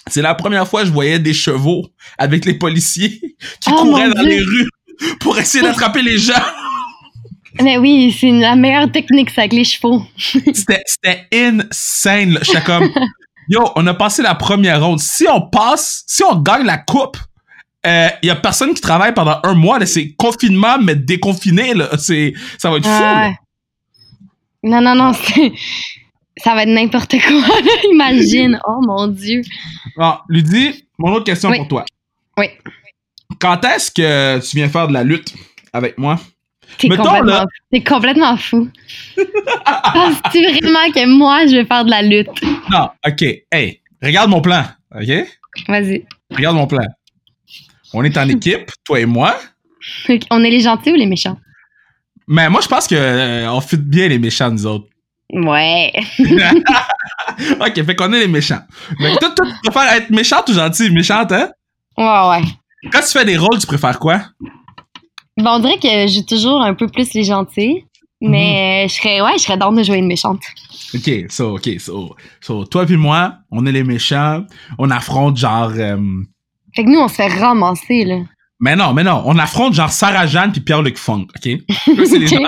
C'est la première fois que je voyais des chevaux avec les policiers qui Oh, couraient dans Dieu. les rues pour essayer d'attraper les gens. Mais oui, c'est la meilleure technique, c'est avec les chevaux. C'était, c'était insane. J'étais comme, yo, on a passé la première ronde. Si on passe, si on gagne la coupe, il y a personne qui travaille pendant un mois, là. C'est confinement, mais déconfiné, là. C'est, ça va être fou, là. Non, non, non, c'est- ça va être n'importe quoi, imagine. Oh mon Dieu. Ah, Ludie, mon autre question Oui. pour toi. Oui. Quand est-ce que tu viens faire de la lutte avec moi? T'es complètement, complètement fou. Penses-tu vraiment que moi, je vais faire de la lutte? Non, ok. Hey, regarde mon plan, ok? Vas-y. Regarde mon plan. On est en équipe, toi et moi. On est les gentils ou les méchants? Mais moi, je pense que euh, on fit bien les méchants, nous autres. Ouais. ok, fait qu'on est les méchants. Mais toi, toi, tu préfères être méchante ou gentille? Méchante, hein? Ouais, ouais. Quand tu fais des rôles, tu préfères quoi? Bon, on dirait que j'ai toujours un peu plus les gentils. Mais euh, je serais, ouais, je serais d'ordre de jouer une méchante. Ok, so, ok, so, so, toi puis moi, on est les méchants. On affronte genre. euh, Fait que nous, on se fait ramasser, là. Mais non, mais non, on affronte genre Sarah Jeanne puis Pierre-Luc Funk, ok? Eux, c'est les gentils.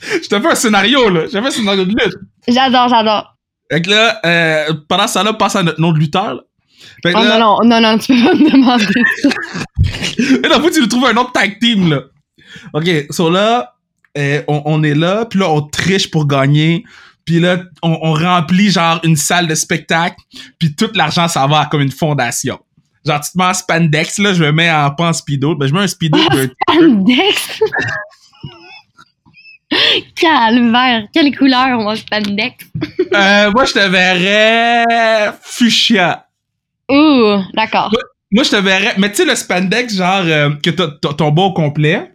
Je te fais un scénario, là. Je te fais un scénario de lutte. J'adore, j'adore. Fait que là, euh, pendant ça, là, passe à notre nom de lutteur, là. Fait Oh là, non, non, non, non, tu peux pas me demander ça. Et là, faut que tu trouves un autre tag team, là. OK, so là, euh, on, on est là, puis là, on triche pour gagner. Puis là, on, on remplit, genre, une salle de spectacle. Puis tout l'argent, ça va comme une fondation. Genre, tu te mets en spandex, là, je me mets en, pas en speedo. Ben, je mets un speedo. puis un- Spandex? Calvaire. Quelle couleur, moi, spandex? Euh, moi, je te verrais fuchsia. Ouh, d'accord. Moi, je te verrais... Mais tu sais, le spandex, genre, euh, que t'as ton bas au complet.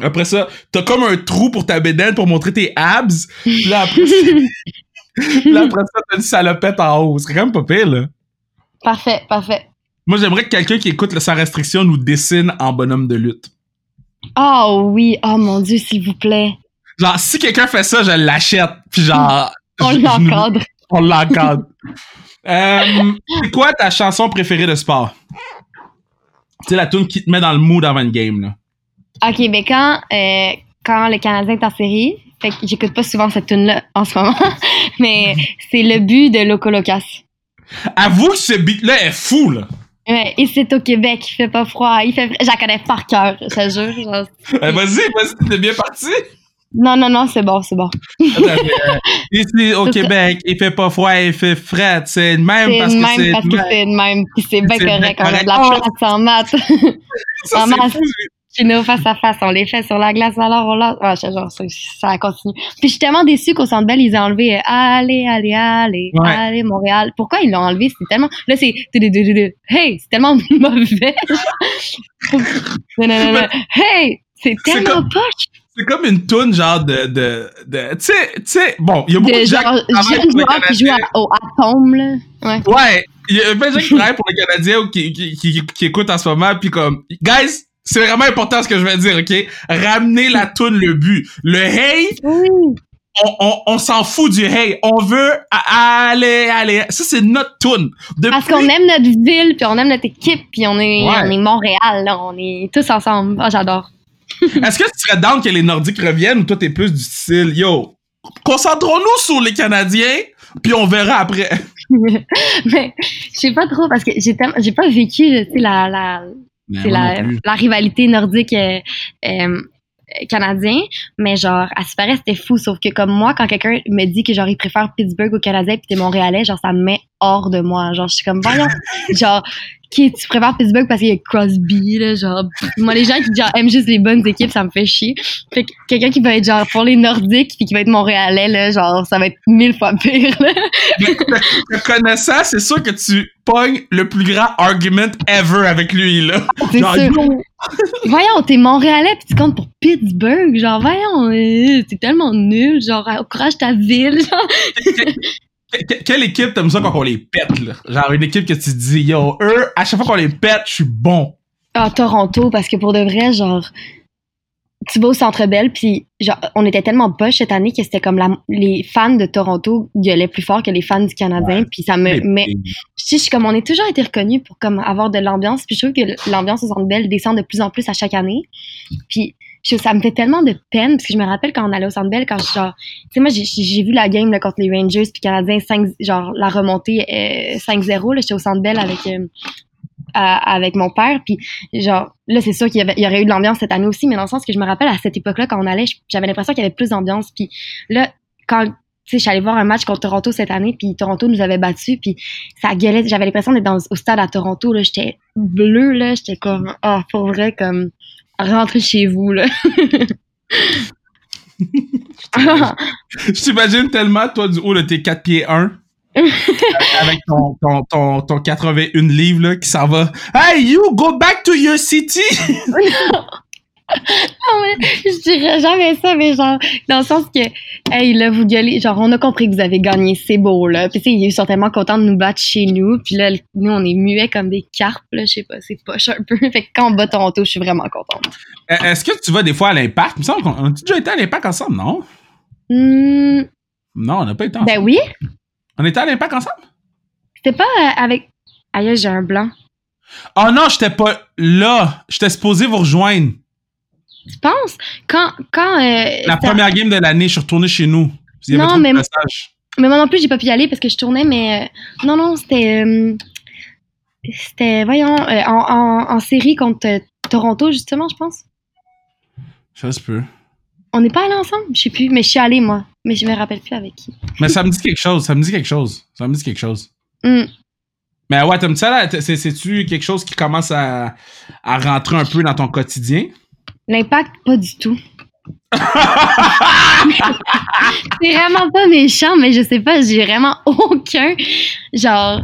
Après ça, t'as comme un trou pour ta bédaine pour montrer tes abs. Puis là, après, Puis là, après ça, t'as une salopette en haut. C'est quand même pas pire, là. Parfait, parfait. Moi, j'aimerais que quelqu'un qui écoute le Sans Restriction nous dessine en bonhomme de lutte. Oh oui, oh mon Dieu, s'il vous plaît. Genre, si quelqu'un fait ça, je l'achète. Puis genre... On l'encadre. On l'encadre. Euh, c'est quoi ta chanson préférée de sport? Tu sais, la tune qui te met dans le mood avant une game, là. Ok, ben quand, euh, quand le Canadien est en série, fait que j'écoute pas souvent cette tune là en ce moment, mais c'est le but de Loco Locas. Avoue que ce beat-là est fou, là. Ouais, et c'est au Québec, il fait pas froid, il fait, j'en connais par cœur, je te jure. genre. Euh, vas-y, vas-y, t'es bien parti. Non, non, non, c'est bon, c'est bon. Euh, ici, au. Québec, il fait pas froid, il fait frais. C'est le même parce que même c'est... parce que c'est de même, puis c'est bien correct, on a de la place en maths. Ça, en fou. Chez nous, face à face, on les fait sur la glace, alors on l'a. Je- genre, ça, ça continue. Puis je suis tellement déçue qu'au Centre Bell, ils ont enlevé euh, Allez, allez, allez, allez, Montréal. Pourquoi ils l'ont enlevé? C'est tellement. Là, c'est. Hey, c'est tellement mauvais. non, non, non. Hey, c'est C'est tellement poche. C'est comme une toune genre de... de, de tu sais, tu sais, bon, il y a beaucoup de, De gens genre, qui travaillent pour le qui à- au Atom, là. Ouais. Ouais, il y a plein de gens qui travaillent pour le Canadien ou qui, qui, qui, qui écoutent en ce moment, puis comme... Guys, c'est vraiment important ce que je vais dire, OK? Ramenez la toune, le but. Le hey, Oui. on, on, on s'en fout du hey. On veut aller, aller. Ça, c'est notre tune. Parce qu'on aime notre ville, puis on aime notre équipe, puis on est, Ouais. on est Montréal, là. On est tous ensemble. Ah, j'adore. Est-ce que tu serais down que les Nordiques reviennent ou toi, t'es plus du style, yo, concentrons-nous sur les Canadiens, puis on verra après. mais je sais pas trop parce que j'ai tellement- j'ai pas vécu la, la, c'est la, la rivalité nordique euh, euh, canadien. Mais genre à ce paraît c'était fou sauf que comme moi quand quelqu'un me dit que genre il préfère Pittsburgh au Canadien puis t'es Montréalais genre ça me met hors de moi. Genre je suis comme voyons. Genre qui tu préfères Pittsburgh parce qu'il y a Crosby là genre moi les gens qui genre aiment juste les bonnes équipes ça me fait chier fait que quelqu'un qui va être genre pour les nordiques puis qui va être Montréalais là genre ça va être mille fois pire là. Mais te, te connaissant, c'est sûr que tu pognes le plus grand argument ever avec lui, là. C'est Genre, sûr. yo, Voyons, t'es Montréalais pis tu comptes pour Pittsburgh. Genre, voyons, euh, t'es tellement nul. Genre, encourage ta ville. Genre. Que- que- quelle équipe t'aimes ça quand on les pète, là? Genre, une équipe que tu dis, yo, eux, à chaque fois qu'on les pète, je suis bon. Ah, Toronto, parce que pour de vrai, genre, tu vas au Centre Bell, puis genre, on était tellement poche cette année que c'était comme la, les fans de Toronto gueulaient plus fort que les fans du Canadien, puis ça me... Mais, je suis comme, on est toujours été reconnus pour comme avoir de l'ambiance, puis je trouve que l'ambiance au Centre Bell descend de plus en plus à chaque année, puis ça me fait tellement de peine, parce que je me rappelle quand on allait au Centre Bell, quand genre, tu sais, moi, j'ai vu la game là, contre les Rangers, puis Canadiens, 5, genre, la remontée euh, 5-0, j'étais au Centre Bell avec... Euh, avec mon père. Puis, genre, là, c'est sûr qu'il y, aurait eu de l'ambiance cette année aussi, mais dans le sens que je me rappelle à cette époque-là, quand on allait, j'avais l'impression qu'il y avait plus d'ambiance. Puis là, quand tu sais, je suis allée voir un match contre Toronto cette année, puis Toronto nous avait battus, puis ça gueulait. J'avais l'impression d'être au stade à Toronto, là. J'étais bleu, là. J'étais comme, oh, pour vrai, comme, rentrer chez vous, là. je t'imagine tellement, toi, du haut de tes 4 pieds 1, avec ton, ton, ton, ton 81 livres là, qui s'en va. Hey, you, go back to your city! non, mais je dirais jamais ça, mais genre, dans le sens que, hey, là, vous gueulez, genre, on a compris que vous avez gagné, c'est beau, là. Puis, tu sais, il est certainement content de nous battre chez nous. Puis là, nous, on est muets comme des carpes, là, je sais pas, c'est poche un peu. Fait que quand on bat Toronto, je suis vraiment contente. Est-ce que tu vas des fois à l'Impact? Il me semble qu'on a déjà été à l'Impact ensemble, non? Hmm. Non, on n'a pas été ensemble. Ben oui. On était à l'Impact ensemble? C'était pas euh, avec. Aïe, j'ai un blanc. Oh non, j'étais pas là. J'étais supposé vous rejoindre. Tu penses? Quand. quand euh, La première game de l'année, je suis retourné chez nous. non, mais. Mais moi non plus, j'ai pas pu y aller parce que je tournais, mais. Euh, non, non, c'était. c'était, voyons, en, en, série contre Toronto, justement, je pense. Ça se peut. On n'est pas allés ensemble? Je sais plus, mais je suis allée, moi. Mais je me rappelle plus avec qui. Mais ça me dit quelque chose, ça me dit quelque chose. Ça me dit quelque chose. Mm. Mais ouais, t'aimes ça là? C'est-tu quelque chose qui commence à, à rentrer un peu dans ton quotidien? L'impact, pas du tout. c'est vraiment pas méchant, mais je sais pas, j'ai vraiment aucun. Genre,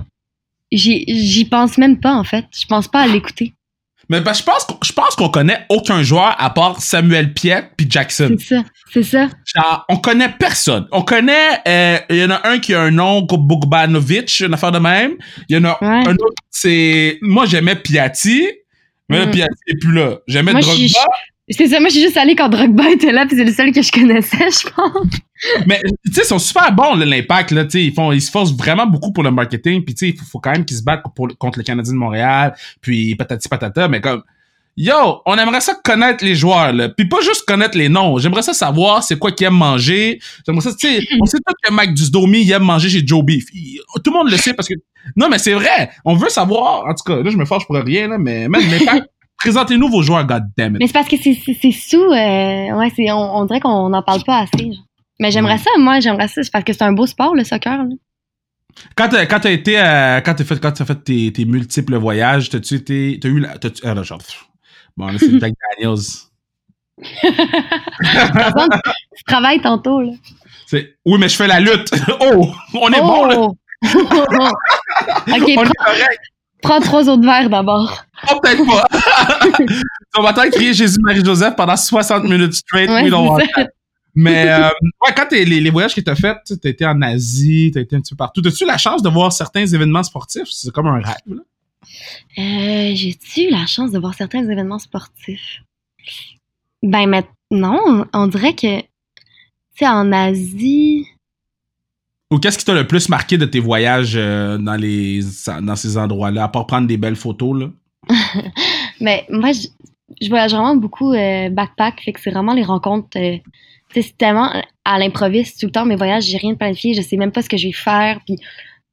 j'y pense même pas en fait. Je pense pas à l'écouter. Mais ben, je pense je pense qu'on connaît aucun joueur à part Samuel Piet puis Jackson. C'est ça, c'est ça. Genre, on connaît personne. On connaît euh, il y en a un qui a un nom Bogbanovic, une affaire de même. Il y en a un autre c'est moi j'aimais Piatti, mais mm. Piatti est plus là. J'aimais Drogba. C'est ça, moi je suis juste allé quand Drogba était là, puis c'est le seul que je connaissais, je pense. Mais tu sais, ils sont super bons l'impact là, tu sais, ils font ils se forcent vraiment beaucoup pour le marketing, puis tu sais, il faut, quand même qu'ils se battent contre le Canadien de Montréal, puis patati patata, mais comme Yo, on aimerait ça connaître les joueurs, là. Puis pas juste connaître les noms. J'aimerais ça savoir c'est quoi qu'ils aiment manger. J'aimerais ça, tu sais, on sait tous que Mike Dusdomi, il aime manger chez Joe Beef. tout le monde le sait parce que, non, mais c'est vrai. On veut savoir. En tout cas, là, je me force pour rien, là, mais même Présentez-nous vos joueurs, goddammit. Mais c'est parce que c'est sous. Euh, ouais, c'est, on, dirait qu'on n'en parle pas assez. Mais j'aimerais ça, moi, j'aimerais ça. C'est parce que c'est un beau sport, le soccer. Là. Quand t'as, quand été, euh, quand t'as fait, quand as fait tes, tes, multiples voyages, t'as-tu été, t'as eu la, ah, genre, bon, là, c'est Jack Daniels. tu travailles tantôt, là. C'est, oui, mais je fais la lutte. oh, on est bon, là. Oh! ok, on est correct. Prends trois autres verres d'abord. Oh, peut-être pas. on va t'en crier Jésus-Marie-Joseph pendant 60 minutes straight. Ouais, Mais euh, ouais, quand t'es, les, les, voyages que t'as fait, t'as été en Asie, t'as été un petit peu partout. As-tu la chance de voir certains événements sportifs? C'est comme un rêve, là. Euh, j'ai-tu eu la chance de voir certains événements sportifs? Ben, mais non, on dirait que, tu sais, en Asie, ou qu'est-ce qui t'a le plus marqué de tes voyages euh, dans, les, dans ces endroits-là, à part prendre des belles photos? Là? Mais moi, je, voyage vraiment beaucoup euh, backpack, fait que c'est vraiment les rencontres. Euh, c'est tellement à l'improviste tout le temps, mes voyages, j'ai rien de planifié, je sais même pas ce que je vais faire. Puis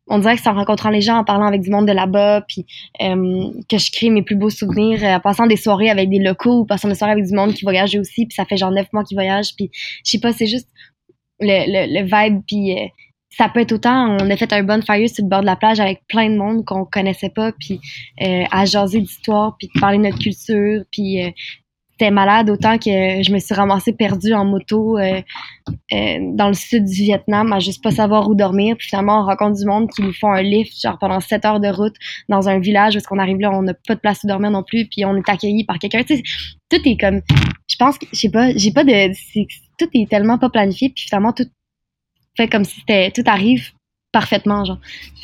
on dirait que c'est en rencontrant les gens, en parlant avec du monde de là-bas, puis que je crée mes plus beaux souvenirs, en passant des soirées avec des locaux, ou passant des soirées avec du monde qui voyage aussi, puis ça fait genre neuf mois qu'ils voyagent, puis je sais pas, c'est juste le, le, le vibe, puis ça peut être autant, on a fait un bonfire sur le bord de la plage avec plein de monde qu'on connaissait pas, puis euh, à jaser d'histoire, puis de parler de notre culture, puis euh, c'était malade autant que je me suis ramassée perdue en moto euh, dans le sud du Vietnam à juste pas savoir où dormir. Puis finalement, on rencontre du monde qui nous font un lift genre pendant 7 heures de route dans un village où qu'on arrive là, on n'a pas de place où dormir non plus, puis on est accueilli par quelqu'un. Tu sais, tout est comme, je pense que, je sais pas, j'ai pas de, tout est tellement pas planifié, puis finalement tout fait comme si c'était tout arrive parfaitement, genre.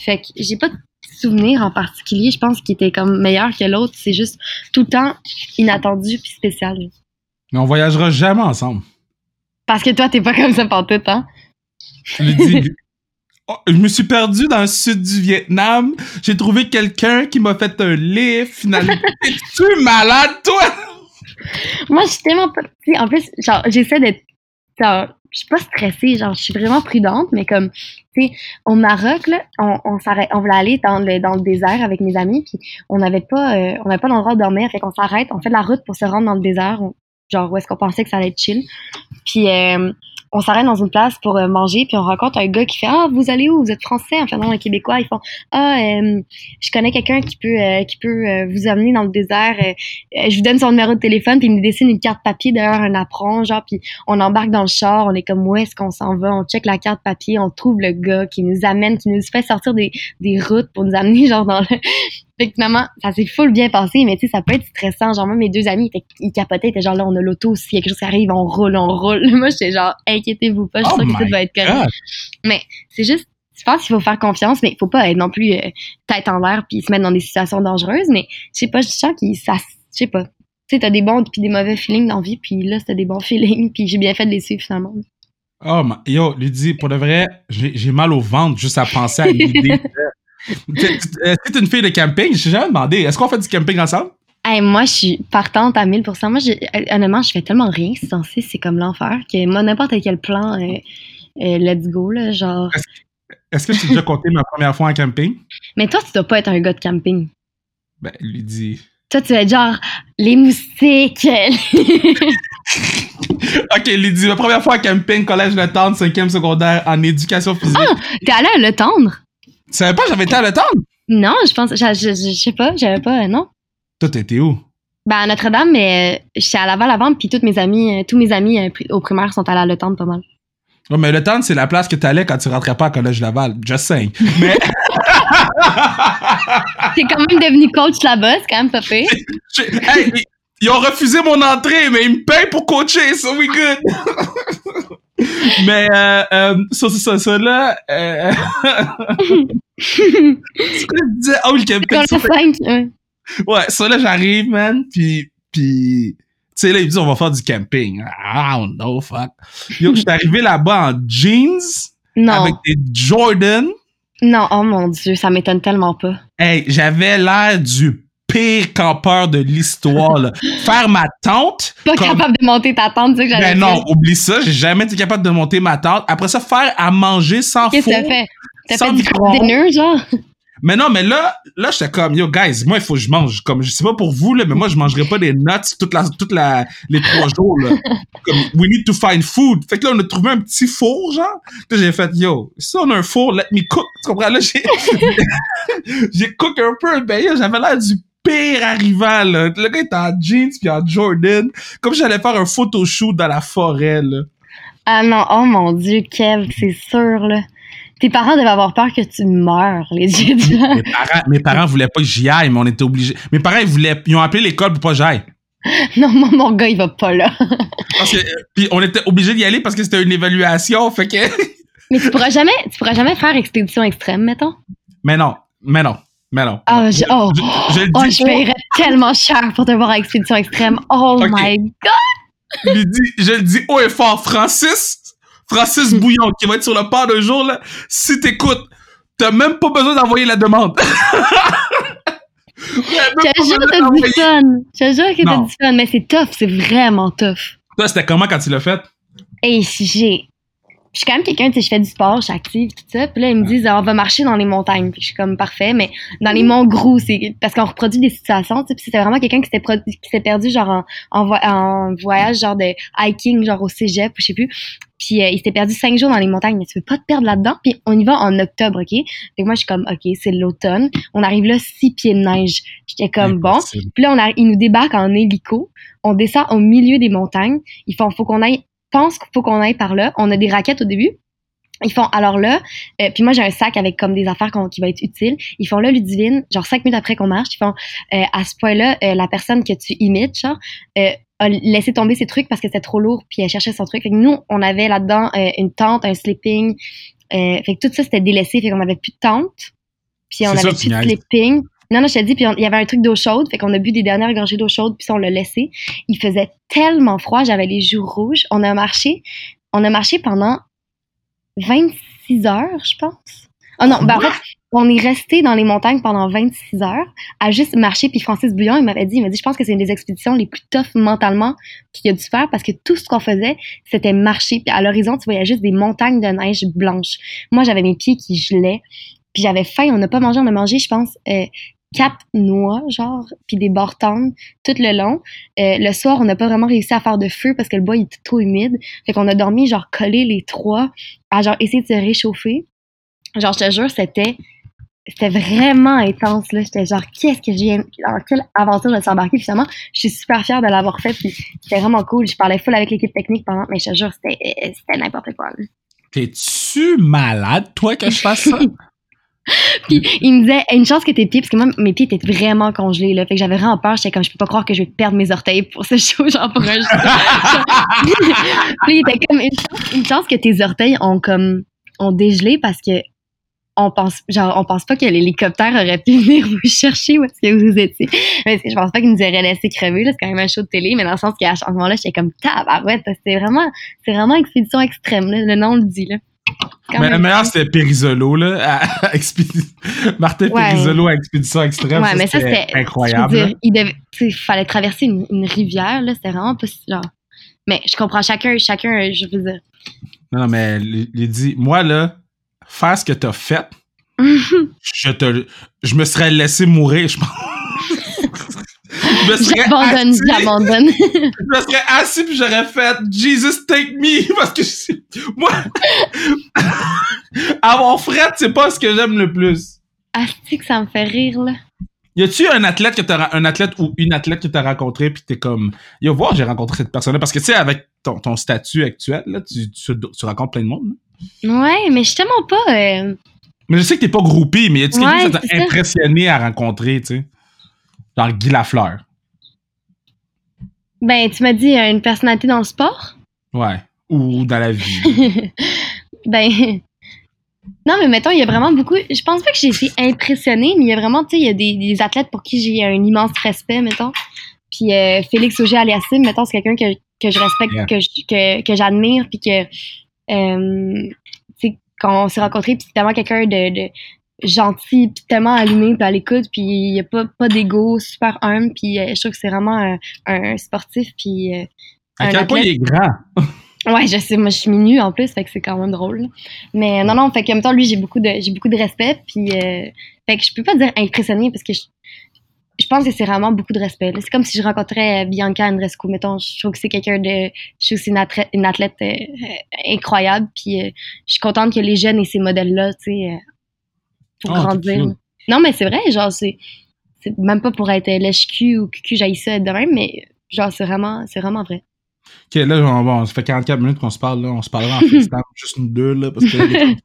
Fait que j'ai pas souvenir en particulier, je pense, qui était comme meilleur que l'autre. C'est juste tout le temps inattendu puis spécial. Mais on voyagera jamais ensemble. Parce que toi, t'es pas comme ça tout, hein? Dis, oh, je me suis perdu dans le sud du Vietnam. J'ai trouvé quelqu'un qui m'a fait un lift. Finalement, es-tu malade, toi? Moi, je suis tellement pas. En plus, genre, j'essaie d'être. Genre, je suis pas stressée, genre, je suis vraiment prudente, mais comme, sais, au Maroc, là, on, on on voulait aller dans le, désert avec mes amis, puis on n'avait pas, euh, on n'avait pas d'endroit où dormir, fait qu'on s'arrête, on fait de la route pour se rendre dans le désert, genre, où est-ce qu'on pensait que ça allait être chill. Puis, euh, on s'arrête dans une place pour euh, manger, puis on rencontre un gars qui fait Ah, vous allez où? Vous êtes français? Enfin, non, un québécois. Ils font Ah, euh, je connais quelqu'un qui peut euh, qui peut vous amener dans le désert. je vous donne son numéro de téléphone, puis il nous dessine une carte papier derrière un apron, genre, puis on embarque dans le char. On est comme Où est-ce qu'on s'en va? On check la carte papier, on trouve le gars qui nous amène, qui nous fait sortir des, des routes pour nous amener, genre, dans le, fait finalement, ça s'est full bien passé, mais tu sais, ça peut être stressant. Genre, moi, mes deux amis, ils, capotaient, étaient genre là, on a l'auto, s'il y a quelque chose qui arrive, on roule, on roule. moi, j'étais genre, inquiétez-vous pas, je suis oh sûre que tout va être correct. Mais c'est juste, je pense qu'il faut faire confiance, mais il faut pas être non plus euh, tête en l'air puis se mettre dans des situations dangereuses. Mais je sais pas, je sens qu'il, ça, je sais pas. Tu sais, t'as des bons puis des mauvais feelings dans la vie, puis là, c'était des bons feelings, puis j'ai bien fait de les suivre finalement. Oh, yo, Lydie, pour de vrai, j'ai mal au ventre juste à penser à l'idée est-ce que une fille de camping? Je jamais demandé. Est-ce qu'on fait du camping ensemble? moi, je suis partante à 1000%. Moi, honnêtement, je fais tellement rien c'est c'est comme l'enfer que moi, n'importe quel plan, euh, euh, let's go, là, genre. Est-ce que tu as déjà compté ma première fois en camping? Mais toi, tu dois pas être un gars de camping. Ben, lui dit. Toi, tu es genre les moustiques. ok, Lydie, ma première fois en camping, collège Le Tendre, cinquième secondaire, en éducation physique. Ah, t'es allé à Le Tendre? Tu savais pas j'avais été à l'automne? Non, je pense, je, je, sais pas, j'avais pas, euh, non. Toi, t'étais où? Ben, à Notre-Dame, mais euh, j'étais à Laval avant, puis toutes mes amis, euh, tous mes amis au primaire sont allés à Le pas mal. Ouais, mais Le c'est la place que t'allais quand tu rentrais pas à Collège Laval. Just saying. Mais. T'es quand même devenu coach là-bas, c'est quand même pas fait. hey, ils ont refusé mon entrée, mais ils me payent pour coacher, so we good. mais euh, euh, ça, ça, ça, là. Euh... c'est quoi je disais? Oh, le camping. ouais. ça là, j'arrive, man, puis puis tu sais là, ils disent on va faire du camping. I don't know, fuck. Yo, je suis arrivé là-bas en jeans, non. avec des Jordan. Non, oh mon dieu, ça m'étonne tellement pas. Hey, j'avais l'air du pire campeur de l'histoire. Faire ma tente. Pas capable de monter ta tente, c'est que j'avais Ben non, oublie ça. J'ai jamais été capable de monter ma tente. Après ça, faire à manger sans Qu'est-ce que t'as fait? T'as fait du dinner, genre? Mais non, mais là, là, j'étais comme, yo, guys, moi, il faut que je mange. Comme, je sais pas pour vous, là, mais moi, je mangerai pas des nuts toute la, toute la, les trois jours, là. Comme, we need to find food. Fait que là, on a trouvé un petit four, genre. Là, j'ai fait, yo, si on a un four, let me cook. Tu comprends? Là, j'ai, j'ai cook un peu. Ben, yo, j'avais l'air du pire arrivant, là. Le gars était en jeans puis en Jordan. Comme j'allais faire un photoshoot dans la forêt, là. Ah non, oh mon dieu, Kev, c'est sûr, là. Tes parents devaient avoir peur que tu meurs, les yeux mes, parents, mes parents voulaient pas que j'y aille, mais on était obligés. Mes parents, ils voulaient, ils ont appelé l'école pour pas que j'aille. Non, moi, mon gars, il va pas là. parce que, puis on était obligés d'y aller parce que c'était une évaluation, fait que. mais tu pourras jamais, tu pourras jamais faire expédition extrême, mettons. Mais non, mais non. Mais non. Oh, je, oh, je, oh, je paierais tellement cher pour te voir à Expédition Extrême. Oh my God! Je, dis, je le dis haut et fort. Francis, Francis Bouillon, qui va être sur le pas un jour, là, si t'écoutes, t'as même pas besoin d'envoyer la demande. Je te jure que t'as du fun. Je te jure que t'as du fun, mais c'est tough, c'est vraiment tough. Toi, c'était comment quand tu l'as fait? Et si j'ai je suis quand même quelqu'un, tu sais, je fais du sport, je suis active, tout ça. Puis là, ils me disent, on va marcher dans les montagnes. Puis je suis comme, parfait. Mais dans les monts gros, c'est parce qu'on reproduit des situations, tu sais. Puis c'était vraiment quelqu'un qui s'était qui s'est perdu, genre, en, en, voyage, genre de hiking, genre au cégep, ou je sais plus. Puis euh, il s'était perdu cinq jours dans les montagnes. Mais tu peux pas te perdre là-dedans? Puis on y va en octobre, OK? Fait moi, je suis comme, OK, c'est l'automne. On arrive là, six pieds de neige. J'étais comme, bon. Puis là, on a, ils nous débarquent en hélico. On descend au milieu des montagnes. Ils font, faut qu'on aille pense qu'il faut qu'on aille par là. On a des raquettes au début. Ils font alors là, euh, puis moi j'ai un sac avec comme des affaires qui va être utile. Ils font là Ludivine, genre cinq minutes après qu'on marche, ils font euh, à ce point-là euh, la personne que tu imites, genre a laissé tomber ses trucs parce que c'était trop lourd, puis elle cherchait son truc. Fait que nous on avait là-dedans une tente, un sleeping, fait que tout ça c'était délaissé, fait qu'on avait plus de tente, puis on avait plus de sleeping. Non, non, je t'ai dit, puis il y avait un truc d'eau chaude, fait qu'on a bu des dernières gorgées d'eau chaude, puis on l'a laissé. Il faisait tellement froid, j'avais les joues rouges. On a marché, on a marché pendant 26 heures, je pense. Oh non, ben en fait, on est resté dans les montagnes pendant 26 heures à juste marcher. Puis Francis Bouillon, il m'avait dit, il m'a dit, je pense que c'est une des expéditions les plus tough mentalement qu'il a dû faire parce que tout ce qu'on faisait, c'était marcher. Puis à l'horizon, tu voyais juste des montagnes de neige blanche. Moi, j'avais mes pieds qui gelaient. Puis j'avais faim. On n'a pas mangé. On a mangé, je pense, euh, quatre noix, genre, puis des bartendes tout le long. Euh, le soir, on n'a pas vraiment réussi à faire de feu parce que le bois il était trop humide. Fait qu'on a dormi, genre, collés les trois, à genre essayer de se réchauffer. Genre, je te jure, c'était c'était vraiment intense là j'étais genre qu'est-ce que j'ai dans quelle aventure de s'embarquer puis finalement je suis super fière de l'avoir fait puis c'était vraiment cool je parlais full avec l'équipe technique pendant mais je te jure c'était c'était n'importe quoi. T'es-tu malade, toi, que je fasse ça? puis il me disait une chance que tes pieds parce que moi mes pieds étaient vraiment congelés là. Fait que j'avais vraiment peur j'étais comme je peux pas croire que je vais perdre mes orteils pour ce show genre pour puis il était comme une chance, une que tes orteils ont comme ont dégelé parce que on pense genre on pense pas que l'hélicoptère aurait pu venir vous chercher où est-ce que vous étiez. Mais je pense pas qu'il nous aurait laissé crever là. C'est quand même un show de télé mais dans le sens qu'à ce moment-là j'étais comme tabarouette c'est vraiment c'est vraiment expédition extrême là, le nom le dit là Mais le même. meilleur, c'était Périsolo, là. à- à Expédi- Martin Ouais. Périsolo à Expédition Extrême. ouais mais ça c'était incroyable. dire, il devait fallait traverser une, une rivière là c'était vraiment pas si- mais je comprends chacun chacun je veux dire Non, non, mais dit, moi, là, faire ce que t'as fait, je te, je me serais laissé mourir, je pense. Je me serais j'abandonne j'abandonne je me serais assis puis j'aurais fait Jesus take me parce que je- moi avoir fret c'est pas ce que j'aime le plus. Asti que ça me fait rire là Y a-tu un athlète que t'as un athlète ou une athlète que t'as rencontré puis t'es comme yo voir j'ai rencontré cette personne là parce que tu sais avec ton, ton statut actuel là tu, tu, tu rencontres plein de monde. là. ouais mais je suis tellement pas euh, Mais je sais que t'es pas groupé mais y a-tu quelqu'un Ouais, qui t'a impressionné à rencontrer tu sais? Genre Guy Lafleur. ben tu m'as dit une personnalité dans le sport? Ouais ou dans la vie. ben. Non, mais mettons, il y a vraiment beaucoup. Je pense pas que j'ai été impressionnée, mais il y a vraiment, tu sais, il y a des, des athlètes pour qui j'ai un immense respect, mettons. Puis euh, Félix Auger-Aliassime, mettons, c'est quelqu'un que, que je respecte, Yeah. que, que, que j'admire, puis que. euh, tu sais, quand on s'est rencontrés, puis c'est tellement quelqu'un de, de gentil, puis tellement allumé, puis à l'écoute, puis il y a pas, pas d'ego, super humble, puis euh, je trouve que c'est vraiment un, un sportif, puis. euh, À quel point il est grand? Ouais, je sais, moi je suis minue en plus, fait que c'est quand même drôle. Mais non, non, fait que en même temps, lui, j'ai beaucoup de j'ai beaucoup de respect, puis euh, fait que je peux pas dire impressionné parce que je, je pense que c'est vraiment beaucoup de respect. C'est comme si je rencontrais Bianca Andrescu, mettons. Je trouve que c'est quelqu'un de. Je trouve que c'est une athlète, une athlète euh, incroyable, puis euh, je suis contente que les jeunes aient ces modèles-là, tu sais, pour Ah, grandir. Non, mais c'est vrai, genre, c'est. C'est même pas pour être lèche-cul ou cucu, j'aille ça de même, mais genre, c'est vraiment, c'est vraiment vrai. Ok, là, on, bon, ça fait 44 minutes qu'on se parle, là. On se parlera en FaceTime, juste nous deux, là. Parce que là, les gens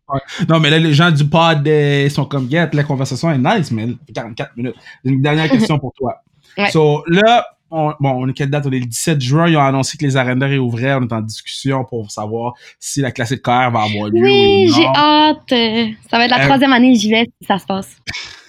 non, mais là, les gens du pod, euh, ils sont comme, get, la conversation est nice, mais là, ça fait 44 minutes. Une dernière question pour toi. Ouais. So, là, on, bon, on est quelle date? On est le 17 juin. Ils ont annoncé que les arénas réouvraient. On est en discussion pour savoir si la classique KR va avoir lieu Oui, ou j'ai hâte. Ça va être la Euh, troisième année, j'y vais si ça se passe.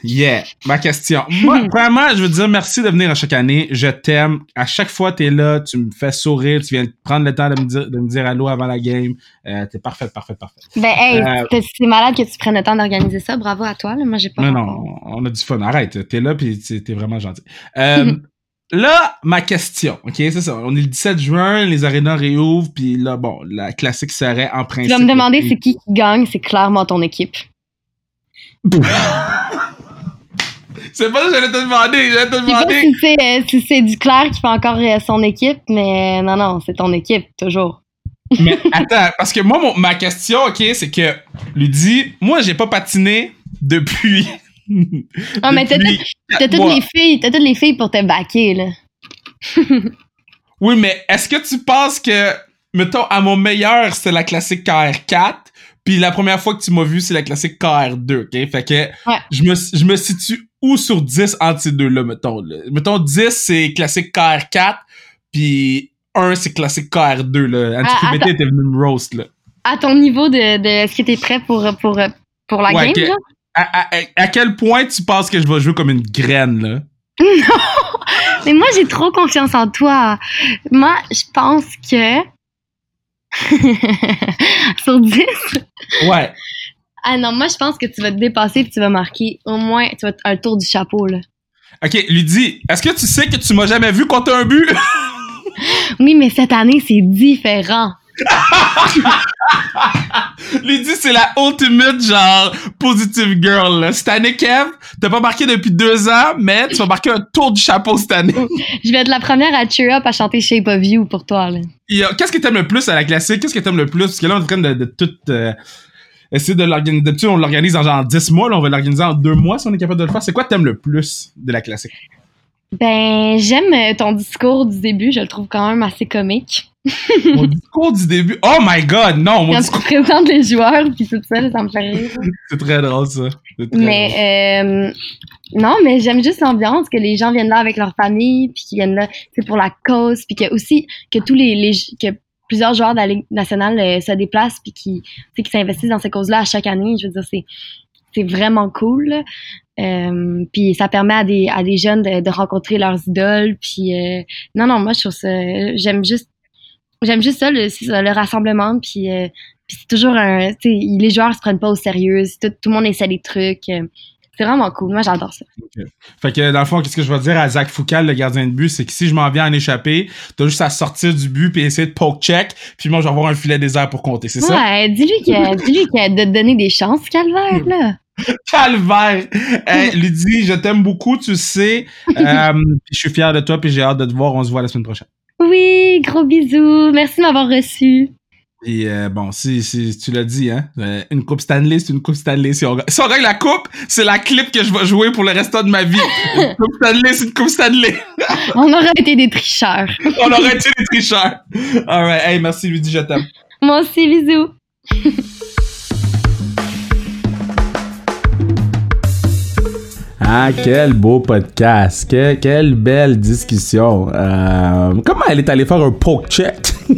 Yeah, ma question. Moi, vraiment, je veux dire merci de venir à chaque année. Je t'aime. À chaque fois, t'es là, tu me fais sourire, tu viens prendre le temps de me dire, de me dire allô avant la game. Euh, t'es parfait, parfait, parfait. Ben, hey, Euh, c'est malade que tu prennes le temps d'organiser ça. Bravo à toi. Là. Moi, j'ai pas. Non, non, on a du fun. Arrête, t'es là puis t'es t'es vraiment gentil. Euh, là, ma question, ok, c'est ça. On est le 17 juin, les arénas réouvrent, puis là, bon, la classique serait en Tu principe. vas me demander c'est qui qui gagne. C'est clairement ton équipe. c'est pas ça que j'allais te demander, j'allais te Je sais pas demander. si c'est euh, si c'est Duclair qui fait encore euh, son équipe, mais non, non, c'est ton équipe, toujours. Mais attends, parce que moi, mon- ma question, ok, c'est que lui dit, moi, j'ai pas patiné depuis. Ah, mais t'as toutes mois. les filles, t'as toutes les filles pour te baquer, là. Oui, mais est-ce que tu penses que, mettons, à mon meilleur, c'est la classique KR4, puis la première fois que tu m'as vu, c'est la classique KR2, ok? Fait que Ouais. je, me, je me situe où sur 10 entre ces deux-là, mettons? là? Mettons, 10, c'est classique KR4, puis 1, c'est classique KR2, là. Ah, Antiquité était venu me roast, là. À ton niveau de, de est-ce que t'es prêt pour, pour, pour la Ouais, game, là? À, quel point tu penses que je vais jouer comme une graine, là? non! Mais moi, j'ai trop confiance en toi. Moi, je pense que. Sur 10? Ouais. Ah non, moi, je pense que tu vas te dépasser et tu vas marquer au moins tu vas un tour du chapeau, là. Ok, lui dis, est-ce que tu sais que tu m'as jamais vu compter un but? oui, mais cette année, c'est différent. Lydie, c'est la ultimate, genre, positive girl, là. Cette année, Kev, t'as pas marqué depuis deux ans, mais tu vas marquer un tour du chapeau cette année. Je vais être la première à cheer up à chanter Shape of You pour toi, là. Qu'est-ce que t'aimes le plus à la classique? Qu'est-ce que t'aimes le plus? Parce que là, on est en train de, tout... Euh, essayer de l'organiser. D'habitude, on l'organise en genre 10 mois, là, on va l'organiser en deux mois si on est capable de le faire. C'est quoi que t'aimes le plus de la classique? Ben, j'aime euh, ton discours du début, je le trouve quand même assez comique. Mon discours du début. Oh my god, non, mon Quand discours. tu présentes les joueurs, puis tout ça, ça me fait rire. C'est très drôle, ça. mais, Euh, non, mais j'aime juste l'ambiance, que les gens viennent là avec leur famille, puis qu'ils viennent là, c'est pour la cause, puis que aussi, que tous les, les que plusieurs joueurs de la Ligue nationale euh, se déplacent, puis qui, qui s'investissent dans ces causes-là à chaque année. Je veux dire, c'est c'est vraiment cool. Euh, puis ça permet à des, à des jeunes de, de rencontrer leurs idoles. Puis euh, non, non, moi je trouve ça, j'aime juste, j'aime juste ça, le, le rassemblement. Puis, euh, puis c'est toujours un, les joueurs se prennent pas au sérieux. Tout, tout le monde essaie des trucs. C'est vraiment cool. Moi, j'adore ça. Fait que, dans le fond, qu'est-ce que je vais dire à Zach Foucal, le gardien de but, c'est que si je m'en viens en échapper, t'as juste à sortir du but puis essayer de poke check, puis moi, je vais avoir un filet désert pour compter, c'est ça? Ouais, dis-lui qu'il a, dis a de te donner des chances, Calvaire, là. Calvaire! hey, Lydie, je t'aime beaucoup, tu sais. Euh, je suis fier de toi, puis j'ai hâte de te voir. On se voit la semaine prochaine. Oui, gros bisous. Merci de m'avoir reçu. Et euh, bon, si, si tu l'as dit, hein, euh, une coupe Stanley, c'est une coupe Stanley. Si on, si on règle la coupe, c'est la clip que je vais jouer pour le restant de ma vie. Une coupe Stanley, c'est une coupe Stanley. on aurait été des tricheurs. on aurait été des tricheurs. Alright, hey, merci Lydie, je t'aime. Moi aussi, bisous. Ah, quel beau podcast. quelle belle discussion. Euh, comment elle est allée faire un poke check?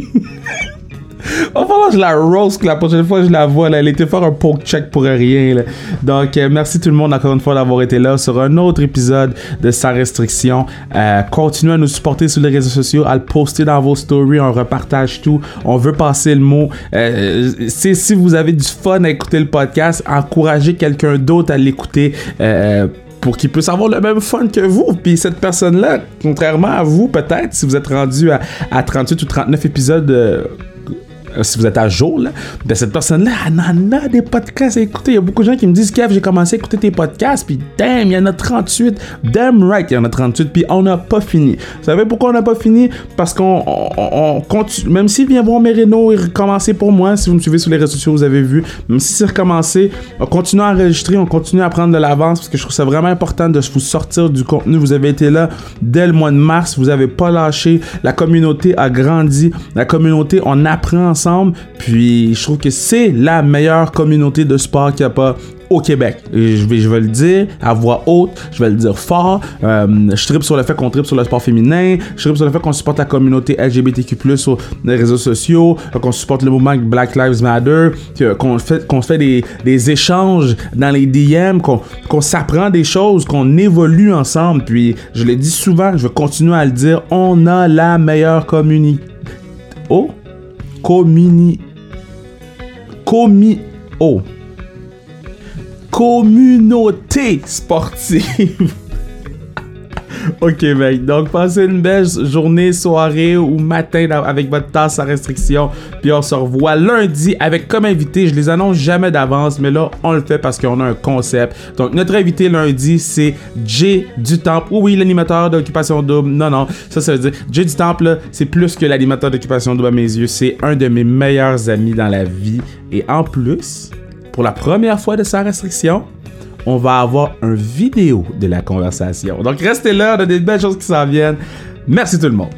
Enfin, je la roast la prochaine fois je la vois. elle était faire un poke check pour rien. Donc, euh, merci tout le monde encore une fois d'avoir été là sur un autre épisode de Sans Restriction. Euh, continuez à nous supporter sur les réseaux sociaux, à le poster dans vos stories. On repartage tout. On veut passer le mot. Si vous avez du fun à écouter le podcast, encouragez quelqu'un d'autre à l'écouter pour qu'il puisse avoir le même fun que vous. Puis cette personne-là, contrairement à vous, peut-être, si vous êtes rendu à, à 38 ou 39 épisodes euh, si vous êtes à jour, là, ben cette personne-là, elle en a des podcasts à écouter. Il y a beaucoup de gens qui me disent, Kev, j'ai commencé à écouter tes podcasts, puis damn, il y en a 38. Damn right, il y en a 38, puis on n'a pas fini. Vous savez pourquoi on n'a pas fini? Parce qu'on on, continue, même s'il vient voir Merino et recommencer pour moi, si vous me suivez sur les réseaux sociaux, vous avez vu, même si c'est recommencé, on continue à enregistrer, on continue à prendre de l'avance, parce que je trouve ça vraiment important de vous sortir du contenu. Vous avez été là dès le mois de mars, vous avez pas lâché, la communauté a grandi, la communauté, on apprend Puis je trouve que c'est la meilleure communauté de sport qu'il n'y a pas au Québec. Je vais, je vais le dire à voix haute, je vais le dire fort. Euh, je tripe sur le fait qu'on tripe sur le sport féminin, je tripe sur le fait qu'on supporte la communauté LGBTQ+, sur les réseaux sociaux, qu'on supporte le mouvement Black Lives Matter, qu'on fait, qu'on fait des, des, échanges dans les DM, qu'on qu'on s'apprend des choses, qu'on évolue ensemble. Puis je le dis souvent, je vais continuer à le dire, on a la meilleure communauté. Oh! Comini. Comi. Oh. Communauté sportive. ok, mec. Donc, passez une belle journée, soirée ou matin avec votre tasse à restriction. Puis on se revoit lundi avec comme invité. Je les annonce jamais d'avance, mais là, on le fait parce qu'on a un concept. Donc, notre invité lundi, c'est Jay du Temple. Oui, l'animateur d'Occupation Double. Non, non. Ça, ça veut dire Jay du Temple, c'est plus que l'animateur d'Occupation Double à mes yeux. C'est un de mes meilleurs amis dans la vie. Et en plus, pour la première fois de sa restriction, on va avoir un vidéo de la conversation. Donc restez là, on a des belles choses qui s'en viennent. Merci tout le monde.